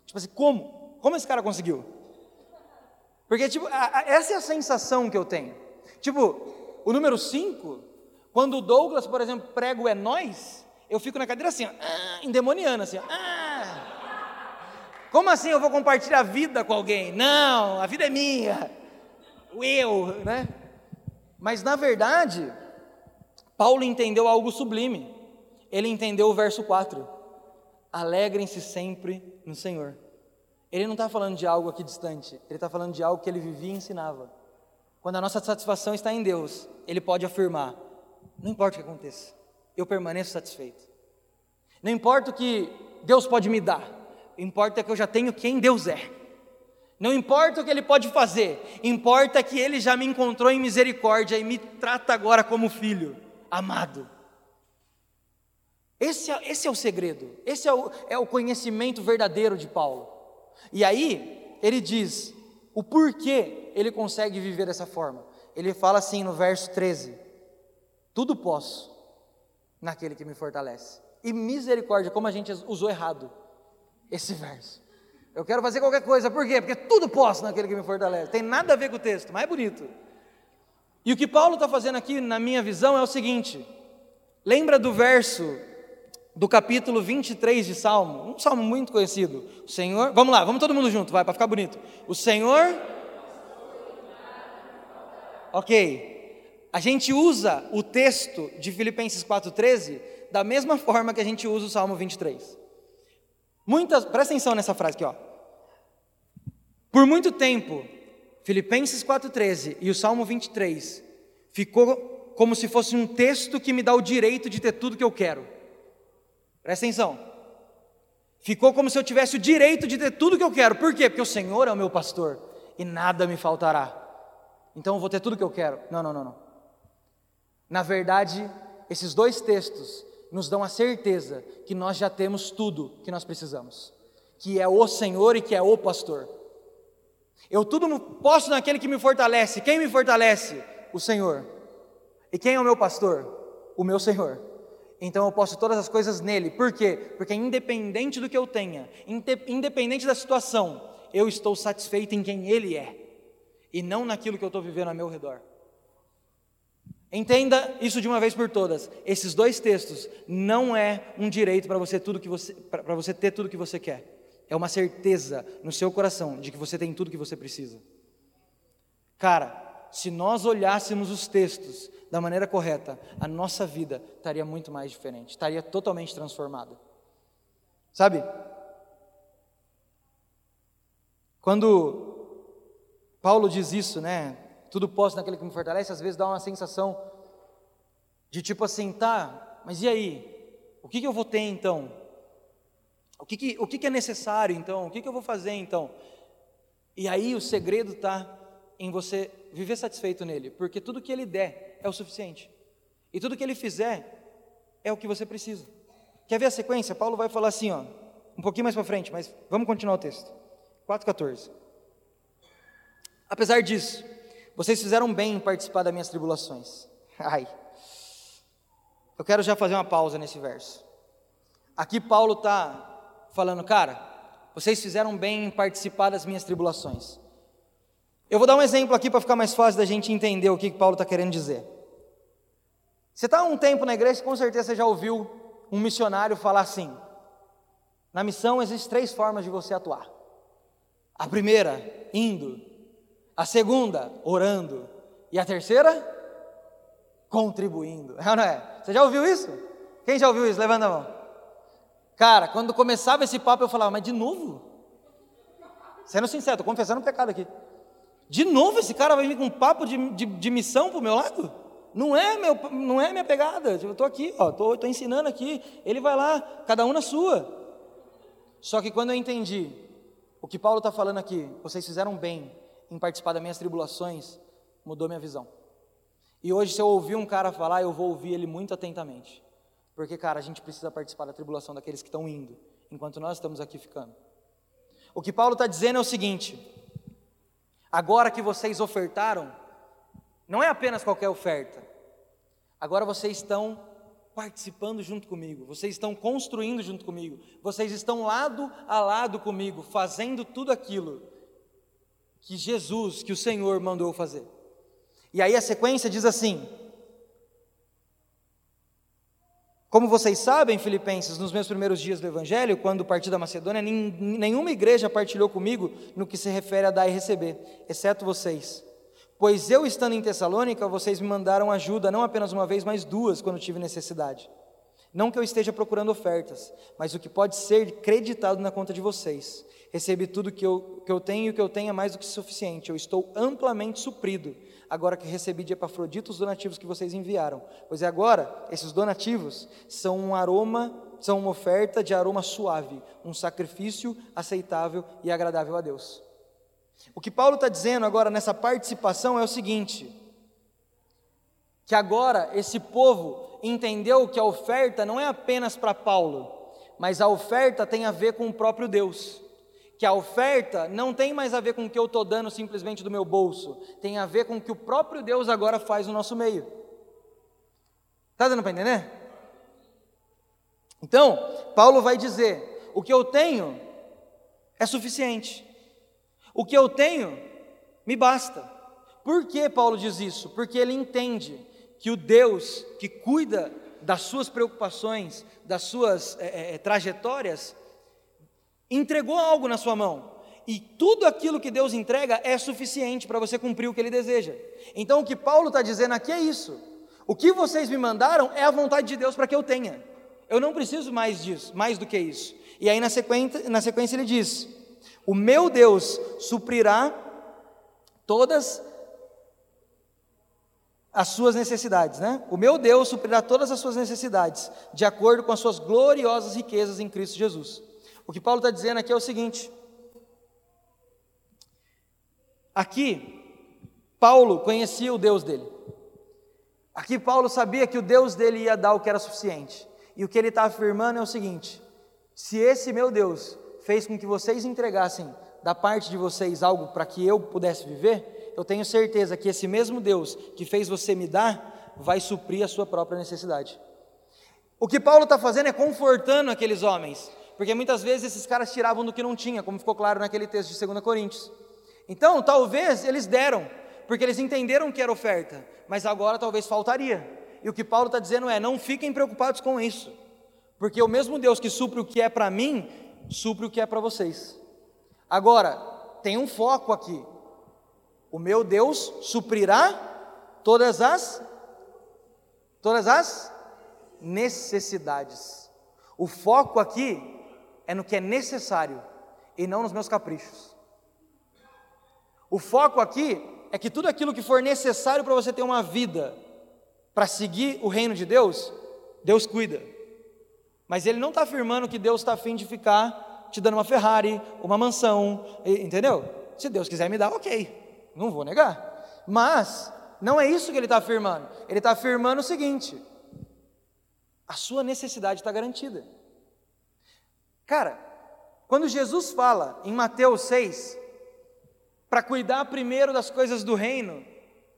Tipo assim, como? Como esse cara conseguiu? Porque, tipo, a, a, essa é a sensação que eu tenho. Tipo, o número 5, quando o Douglas, por exemplo, prega o é nós, eu fico na cadeira assim, ó, ah, endemoniando, assim, ó, ah. Como assim eu vou compartilhar a vida com alguém? Não, a vida é minha, o eu, né? Mas na verdade, Paulo entendeu algo sublime. Ele entendeu o verso 4. Alegrem-se sempre no Senhor. Ele não está falando de algo aqui distante, ele está falando de algo que ele vivia e ensinava. Quando a nossa satisfação está em Deus, ele pode afirmar: não importa o que aconteça, eu permaneço satisfeito. Não importa o que Deus pode me dar, importa que eu já tenho quem Deus é. Não importa o que Ele pode fazer, importa que Ele já me encontrou em misericórdia e me trata agora como filho amado. Esse é, esse é o segredo, esse é o, é o conhecimento verdadeiro de Paulo. E aí, ele diz o porquê ele consegue viver dessa forma. Ele fala assim no verso 13: Tudo posso naquele que me fortalece. E misericórdia, como a gente usou errado esse verso. Eu quero fazer qualquer coisa, por quê? Porque tudo posso naquele que me fortalece. Tem nada a ver com o texto, mas é bonito. E o que Paulo está fazendo aqui, na minha visão, é o seguinte: lembra do verso do capítulo 23 de Salmo, um salmo muito conhecido. O Senhor, vamos lá, vamos todo mundo junto, vai, para ficar bonito. O Senhor. Ok, a gente usa o texto de Filipenses 4,13 da mesma forma que a gente usa o Salmo 23. Muitas, presta atenção nessa frase aqui, ó. Por muito tempo, Filipenses 4,13 e o Salmo 23 ficou como se fosse um texto que me dá o direito de ter tudo que eu quero. Presta atenção. Ficou como se eu tivesse o direito de ter tudo que eu quero. Por quê? Porque o Senhor é o meu pastor e nada me faltará. Então eu vou ter tudo que eu quero. Não, não, não, não. Na verdade, esses dois textos nos dão a certeza que nós já temos tudo que nós precisamos, que é o Senhor e que é o pastor. Eu tudo posso naquele que me fortalece. Quem me fortalece? O Senhor. E quem é o meu pastor? O meu Senhor. Então eu posso todas as coisas nele. Por quê? Porque independente do que eu tenha, independente da situação, eu estou satisfeito em quem Ele é e não naquilo que eu estou vivendo ao meu redor. Entenda isso de uma vez por todas. Esses dois textos não é um direito para você tudo que você para você ter tudo que você quer. É uma certeza no seu coração de que você tem tudo que você precisa. Cara, se nós olhássemos os textos da maneira correta, a nossa vida estaria muito mais diferente, estaria totalmente transformada. Sabe? Quando Paulo diz isso, né? tudo posso naquele que me fortalece, às vezes dá uma sensação de tipo assim, tá, mas e aí? O que, que eu vou ter então? O que, que, o que, que é necessário então? O que, que eu vou fazer então? E aí o segredo está em você viver satisfeito nele, porque tudo que ele der é o suficiente, e tudo que ele fizer é o que você precisa. Quer ver a sequência? Paulo vai falar assim, ó, um pouquinho mais para frente, mas vamos continuar o texto. 4,14. Apesar disso, vocês fizeram bem em participar das minhas tribulações. [LAUGHS] Ai. Eu quero já fazer uma pausa nesse verso. Aqui Paulo está falando, cara, vocês fizeram bem em participar das minhas tribulações. Eu vou dar um exemplo aqui para ficar mais fácil da gente entender o que, Paulo está querendo dizer. Você está há um tempo na igreja, com certeza você já ouviu um missionário falar assim: Na missão existem três formas de você atuar. A primeira, indo. A segunda, orando. E a terceira, contribuindo. É não é? Você já ouviu isso? Quem já ouviu isso? Levanta a mão. Cara, quando começava esse papo, eu falava, mas de novo? Sendo sincero, estou confessando um pecado aqui. De novo esse cara vai vir com um papo de, de, de missão para o meu lado? Não é, meu, não é minha pegada. Eu estou aqui, estou ensinando aqui. Ele vai lá, cada um na sua. Só que quando eu entendi o que Paulo está falando aqui, vocês fizeram bem em participar das minhas tribulações, mudou minha visão. E hoje, se eu ouvir um cara falar, eu vou ouvir ele muito atentamente. Porque, cara, a gente precisa participar da tribulação daqueles que estão indo, enquanto nós estamos aqui ficando. O que Paulo está dizendo é o seguinte: agora que vocês ofertaram, não é apenas qualquer oferta, agora vocês estão participando junto comigo, vocês estão construindo junto comigo, vocês estão lado a lado comigo, fazendo tudo aquilo que Jesus, que o Senhor mandou fazer. E aí a sequência diz assim: Como vocês sabem, Filipenses, nos meus primeiros dias do Evangelho, quando parti da Macedônia, nenhuma igreja partilhou comigo no que se refere a dar e receber, exceto vocês. Pois eu estando em Tessalônica, vocês me mandaram ajuda, não apenas uma vez, mas duas, quando tive necessidade. Não que eu esteja procurando ofertas, mas o que pode ser creditado na conta de vocês. Recebi tudo que eu, que eu tenho e o que eu tenho é mais do que suficiente. Eu estou amplamente suprido agora que recebi de Epafrodito os donativos que vocês enviaram. Pois é agora, esses donativos são um aroma, são uma oferta de aroma suave, um sacrifício aceitável e agradável a Deus. O que Paulo está dizendo agora nessa participação é o seguinte: que agora esse povo entendeu que a oferta não é apenas para Paulo, mas a oferta tem a ver com o próprio Deus que a oferta não tem mais a ver com o que eu estou dando simplesmente do meu bolso, tem a ver com o que o próprio Deus agora faz no nosso meio. Está dando para entender? Então, Paulo vai dizer: o que eu tenho é suficiente, o que eu tenho me basta. Por que Paulo diz isso? Porque ele entende que o Deus que cuida das suas preocupações, das suas é, é, trajetórias, entregou algo na sua mão. E tudo aquilo que Deus entrega é suficiente para você cumprir o que Ele deseja. Então, o que Paulo está dizendo aqui é isso. O que vocês me mandaram é a vontade de Deus para que eu tenha. Eu não preciso mais disso, mais do que isso. E aí, na sequência, na sequência ele diz: O meu Deus suprirá todas as suas necessidades, né? O meu Deus suprirá todas as suas necessidades, de acordo com as suas gloriosas riquezas em Cristo Jesus. O que Paulo está dizendo aqui é o seguinte: aqui, Paulo conhecia o Deus dele. Aqui, Paulo sabia que o Deus dele ia dar o que era suficiente. E o que ele está afirmando é o seguinte: se esse meu Deus fez com que vocês entregassem da parte de vocês algo para que eu pudesse viver, eu tenho certeza que esse mesmo Deus que fez você me dar, vai suprir a sua própria necessidade. O que Paulo está fazendo é confortando aqueles homens, porque muitas vezes esses caras tiravam do que não tinha, como ficou claro naquele texto de 2 Coríntios. Então, talvez eles deram, porque eles entenderam que era oferta, mas agora talvez faltaria. E o que Paulo está dizendo é: não fiquem preocupados com isso, porque o mesmo Deus que supre o que é para mim, supre o que é para vocês. Agora, tem um foco aqui. O meu Deus suprirá todas as todas as necessidades. O foco aqui é no que é necessário e não nos meus caprichos. O foco aqui é que tudo aquilo que for necessário para você ter uma vida, para seguir o reino de Deus, Deus cuida. Mas Ele não está afirmando que Deus está afim de ficar te dando uma Ferrari, uma mansão, entendeu? Se Deus quiser me dar, ok, não vou negar. Mas não é isso que Ele está afirmando. Ele está afirmando o seguinte: a sua necessidade está garantida. Cara, quando Jesus fala em Mateus 6, para cuidar primeiro das coisas do reino,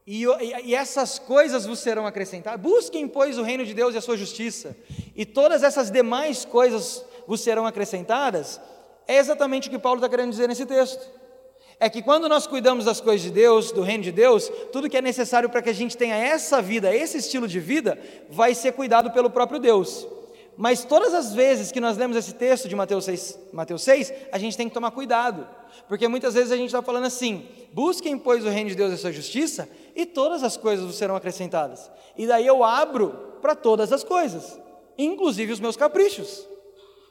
e, e, essas coisas vos serão acrescentadas, busquem, pois, o reino de Deus e a sua justiça, e todas essas demais coisas vos serão acrescentadas, é exatamente o que Paulo está querendo dizer nesse texto. É que quando nós cuidamos das coisas de Deus, do reino de Deus, tudo que é necessário para que a gente tenha essa vida, esse estilo de vida, vai ser cuidado pelo próprio Deus. Mas todas as vezes que nós lemos esse texto de Mateus 6, Mateus 6 a gente tem que tomar cuidado, porque muitas vezes a gente está falando assim: busquem, pois, o reino de Deus e a sua justiça, e todas as coisas serão acrescentadas. E daí eu abro para todas as coisas, inclusive os meus caprichos.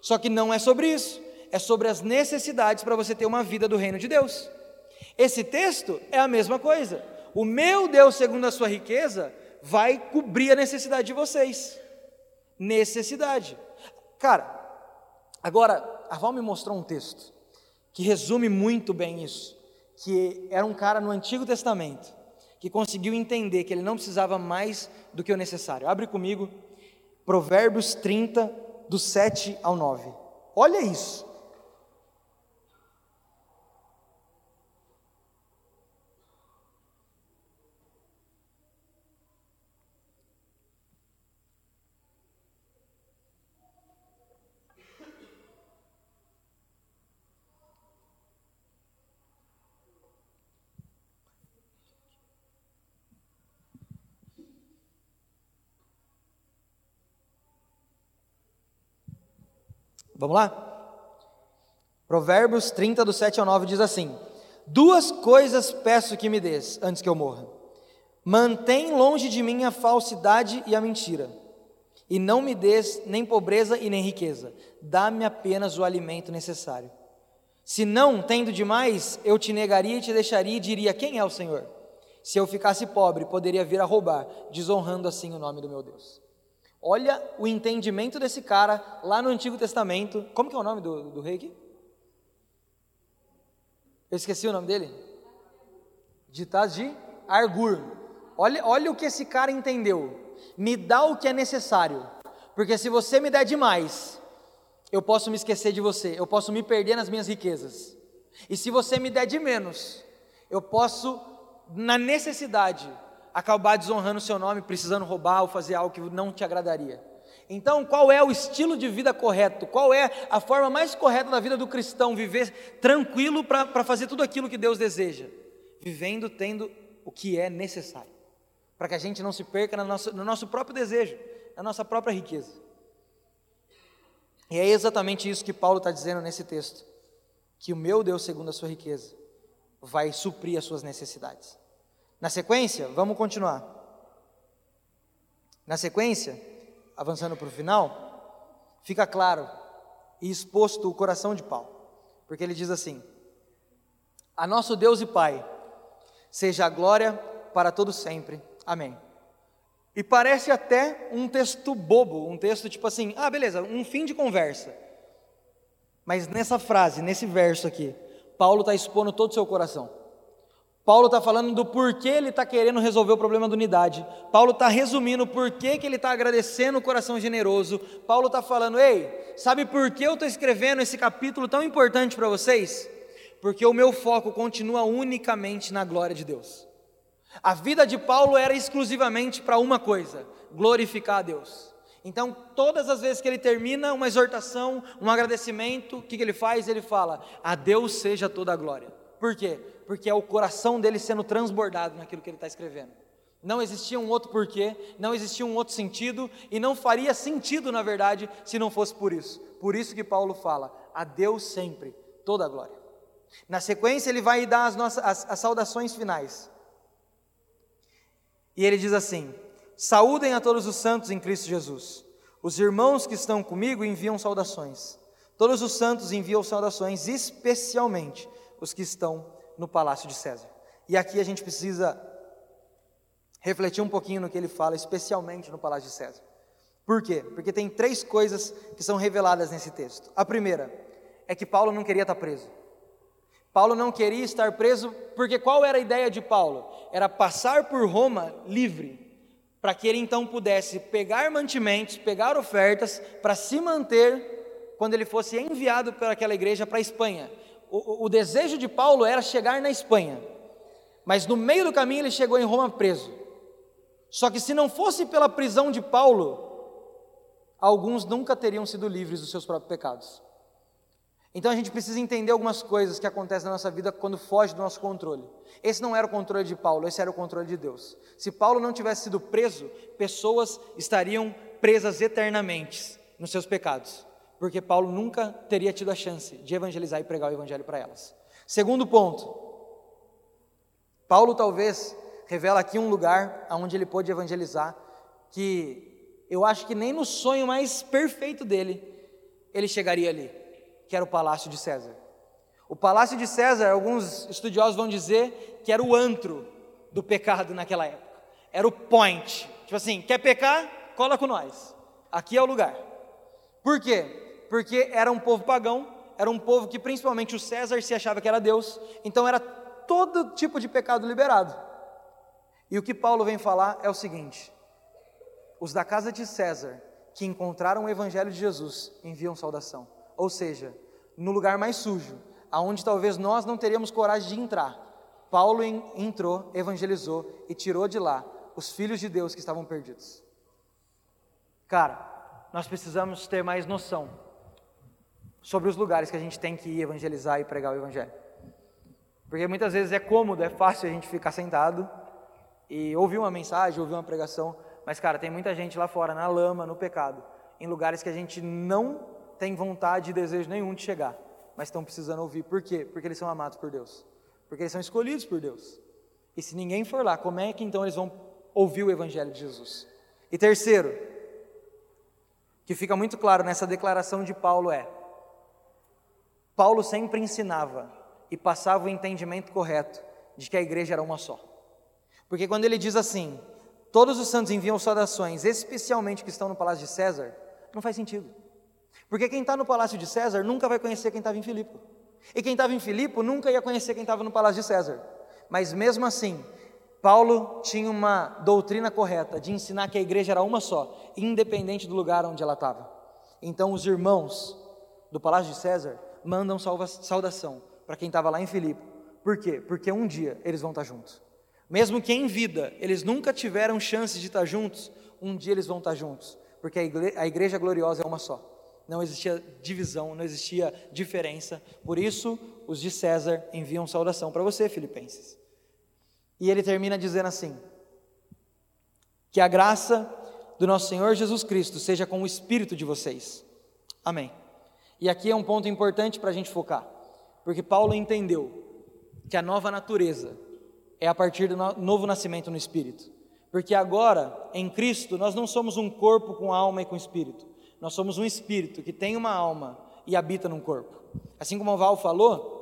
Só que não é sobre isso, é sobre as necessidades para você ter uma vida do reino de Deus. Esse texto é a mesma coisa. O meu Deus, segundo a sua riqueza, vai cobrir a necessidade de vocês necessidade. Cara, agora a Val me mostrou um texto que resume muito bem isso, que era um cara no Antigo Testamento que conseguiu entender que ele não precisava mais do que o necessário. Abre comigo Provérbios 30 do 7 ao 9. Olha isso. Vamos lá? Provérbios 30, do 7 ao 9 diz assim: Duas coisas peço que me des antes que eu morra. Mantém longe de mim a falsidade e a mentira, e não me des nem pobreza e nem riqueza, dá-me apenas o alimento necessário. Se não, tendo demais, eu te negaria e te deixaria e diria: Quem é o Senhor? Se eu ficasse pobre, poderia vir a roubar, desonrando assim o nome do meu Deus. Olha o entendimento desse cara lá no Antigo Testamento. Como que é o nome do, do rei aqui? Eu esqueci o nome dele. Ditados de Argur. Olha, olha o que esse cara entendeu. Me dá o que é necessário. Porque se você me der demais, eu posso me esquecer de você, eu posso me perder nas minhas riquezas. E se você me der de menos, eu posso, na necessidade, acabar desonrando o seu nome, precisando roubar ou fazer algo que não te agradaria. Então, qual é o estilo de vida correto? Qual é a forma mais correta da vida do cristão? Viver tranquilo para fazer tudo aquilo que Deus deseja. Vivendo tendo o que é necessário. Para que a gente não se perca no nosso, no nosso próprio desejo, na nossa própria riqueza. E é exatamente isso que Paulo está dizendo nesse texto: que o meu Deus, segundo a sua riqueza, vai suprir as suas necessidades. Na sequência, vamos continuar. Na sequência, avançando para o final, fica claro e exposto o coração de Paulo, porque ele diz assim: A nosso Deus e Pai, seja a glória para todo sempre. Amém. E parece até um texto bobo, um texto tipo assim, ah, beleza, um fim de conversa. Mas nessa frase, nesse verso aqui, Paulo está expondo todo o seu coração. Paulo está falando do porquê ele está querendo resolver o problema da unidade. Paulo está resumindo porquê que ele está agradecendo o coração generoso. Paulo está falando, ei, sabe por que eu estou escrevendo esse capítulo tão importante para vocês? Porque o meu foco continua unicamente na glória de Deus. A vida de Paulo era exclusivamente para uma coisa: glorificar a Deus. Então, todas as vezes que ele termina uma exortação, um agradecimento, o que, que ele faz? Ele fala: A Deus seja toda a glória. Por quê? porque é o coração dele sendo transbordado naquilo que ele está escrevendo. Não existia um outro porquê, não existia um outro sentido, e não faria sentido, na verdade, se não fosse por isso. Por isso que Paulo fala: a Deus sempre toda a glória. Na sequência, ele vai dar as, nossas, as, as saudações finais. E ele diz assim: Saúdem a todos os santos em Cristo Jesus. Os irmãos que estão comigo enviam saudações. Todos os santos enviam saudações, especialmente os que estão no palácio de César. E aqui a gente precisa refletir um pouquinho no que ele fala, especialmente no palácio de César. Por quê? Porque tem três coisas que são reveladas nesse texto. A primeira é que Paulo não queria estar preso. Paulo não queria estar preso porque qual era a ideia de Paulo? Era passar por Roma livre, para que ele então pudesse pegar mantimentos, pegar ofertas para se manter quando ele fosse enviado para aquela igreja para a Espanha o, desejo de Paulo era chegar na Espanha, mas no meio do caminho ele chegou em Roma preso. Só que se não fosse pela prisão de Paulo, alguns nunca teriam sido livres dos seus próprios pecados. Então a gente precisa entender algumas coisas que acontecem na nossa vida quando foge do nosso controle. Esse não era o controle de Paulo, esse era o controle de Deus. Se Paulo não tivesse sido preso, pessoas estariam presas eternamente nos seus pecados, porque Paulo nunca teria tido a chance de evangelizar e pregar o evangelho para elas. Segundo ponto, Paulo talvez revela aqui um lugar onde ele pôde evangelizar que eu acho que nem no sonho mais perfeito dele ele chegaria ali, que era o palácio de César. O palácio de César, alguns estudiosos vão dizer que era o antro do pecado naquela época. Era o point. Tipo assim, quer pecar? Cola com nós. Aqui é o lugar. Por quê? Porque era um povo pagão, era um povo que principalmente o César se achava que era Deus, então era todo tipo de pecado liberado. E o que Paulo vem falar é o seguinte: os da casa de César que encontraram o evangelho de Jesus enviam saudação. Ou seja, no lugar mais sujo, aonde talvez nós não teríamos coragem de entrar, Paulo entrou, evangelizou e tirou de lá os filhos de Deus que estavam perdidos. Cara, nós precisamos ter mais noção sobre os lugares que a gente tem que ir evangelizar e pregar o evangelho. Porque muitas vezes é cômodo, é fácil a gente ficar sentado e ouvir uma mensagem, ouvir uma pregação, mas cara, tem muita gente lá fora na lama, no pecado, em lugares que a gente não tem vontade e desejo nenhum de chegar, mas estão precisando ouvir. Por quê? Porque eles são amados por Deus. Porque eles são escolhidos por Deus. E se ninguém for lá, como é que então eles vão ouvir o evangelho de Jesus? E terceiro, que fica muito claro nessa declaração de Paulo é: Paulo sempre ensinava e passava o entendimento correto de que a igreja era uma só. Porque quando ele diz assim, todos os santos enviam saudações, especialmente que estão no palácio de César, não faz sentido. Porque quem está no palácio de César nunca vai conhecer quem estava em Filipe. E quem estava em Filipe nunca ia conhecer quem estava no palácio de César. Mas mesmo assim, Paulo tinha uma doutrina correta de ensinar que a igreja era uma só, independente do lugar onde ela estava. Então os irmãos do palácio de César mandam saudação para quem estava lá em Filipe. Por quê? Porque um dia eles vão estar juntos. Mesmo que em vida eles nunca tiveram chance de estar juntos, um dia eles vão estar juntos, porque a igreja, a igreja gloriosa é uma só. Não existia divisão, não existia diferença. Por isso, os de César enviam saudação para você, Filipenses. E ele termina dizendo assim: Que a graça do nosso Senhor Jesus Cristo seja com o espírito de vocês. Amém. E aqui é um ponto importante para a gente focar, porque Paulo entendeu que a nova natureza é a partir do novo nascimento no espírito. Porque agora, em Cristo, nós não somos um corpo com alma e com espírito. Nós somos um espírito que tem uma alma e habita num corpo. Assim como o Val falou,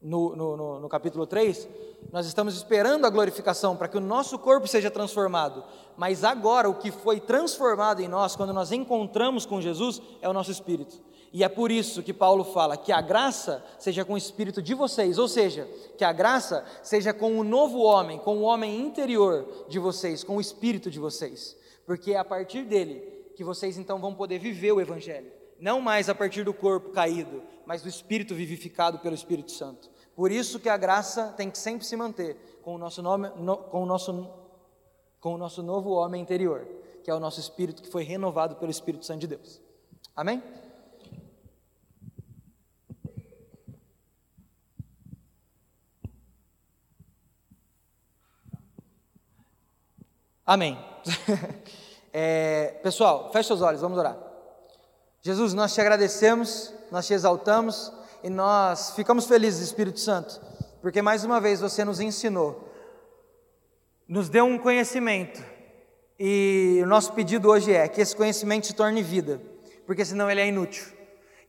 no, no, no, no, capítulo 3, nós estamos esperando a glorificação para que o nosso corpo seja transformado, mas agora o que foi transformado em nós, quando nós encontramos com Jesus, é o nosso espírito. E é por isso que Paulo fala que a graça seja com o espírito de vocês, ou seja, que a graça seja com o novo homem, com o homem interior de vocês, com o espírito de vocês, porque é a partir dele que vocês então vão poder viver o evangelho, não mais a partir do corpo caído, mas do espírito vivificado pelo Espírito Santo. Por isso que a graça tem que sempre se manter com o nosso nome, no, com o nosso com o nosso novo homem interior, que é o nosso espírito que foi renovado pelo Espírito Santo de Deus. Amém? Amém. [LAUGHS] é, pessoal, feche os olhos, vamos orar. Jesus, nós te agradecemos, nós te exaltamos e nós ficamos felizes, Espírito Santo, porque mais uma vez você nos ensinou, nos deu um conhecimento e o nosso pedido hoje é que esse conhecimento se torne vida, porque senão ele é inútil.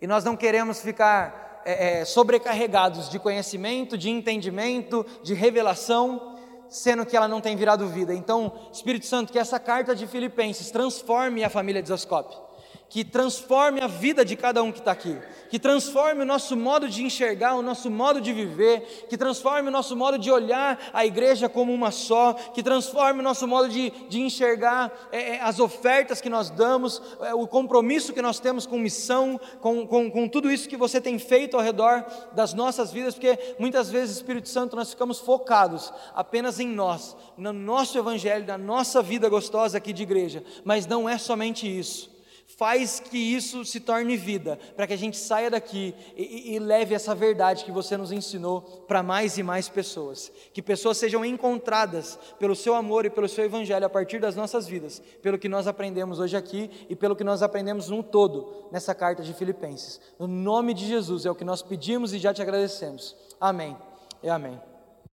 E nós não queremos ficar é, é, sobrecarregados de conhecimento, de entendimento, de revelação, sendo que ela não tem virado vida. Então, Espírito Santo, que essa carta de Filipenses transforme a família de Zascope que transforme a vida de cada um que está aqui, que transforme o nosso modo de enxergar, o nosso modo de viver, que transforme o nosso modo de olhar a igreja como uma só, que transforme o nosso modo de, de enxergar é, é, as ofertas que nós damos, é, o compromisso que nós temos com missão, com, com, com tudo isso que você tem feito ao redor das nossas vidas, porque muitas vezes, Espírito Santo, nós ficamos focados apenas em nós, no nosso evangelho, na nossa vida gostosa aqui de igreja, mas não é somente isso. Faz que isso se torne vida, para que a gente saia daqui e, e, leve essa verdade que você nos ensinou para mais e mais pessoas. Que pessoas sejam encontradas pelo seu amor e pelo seu evangelho a partir das nossas vidas, pelo que nós aprendemos hoje aqui e pelo que nós aprendemos no todo nessa carta de Filipenses. No nome de Jesus é o que nós pedimos e já te agradecemos. Amém e amém.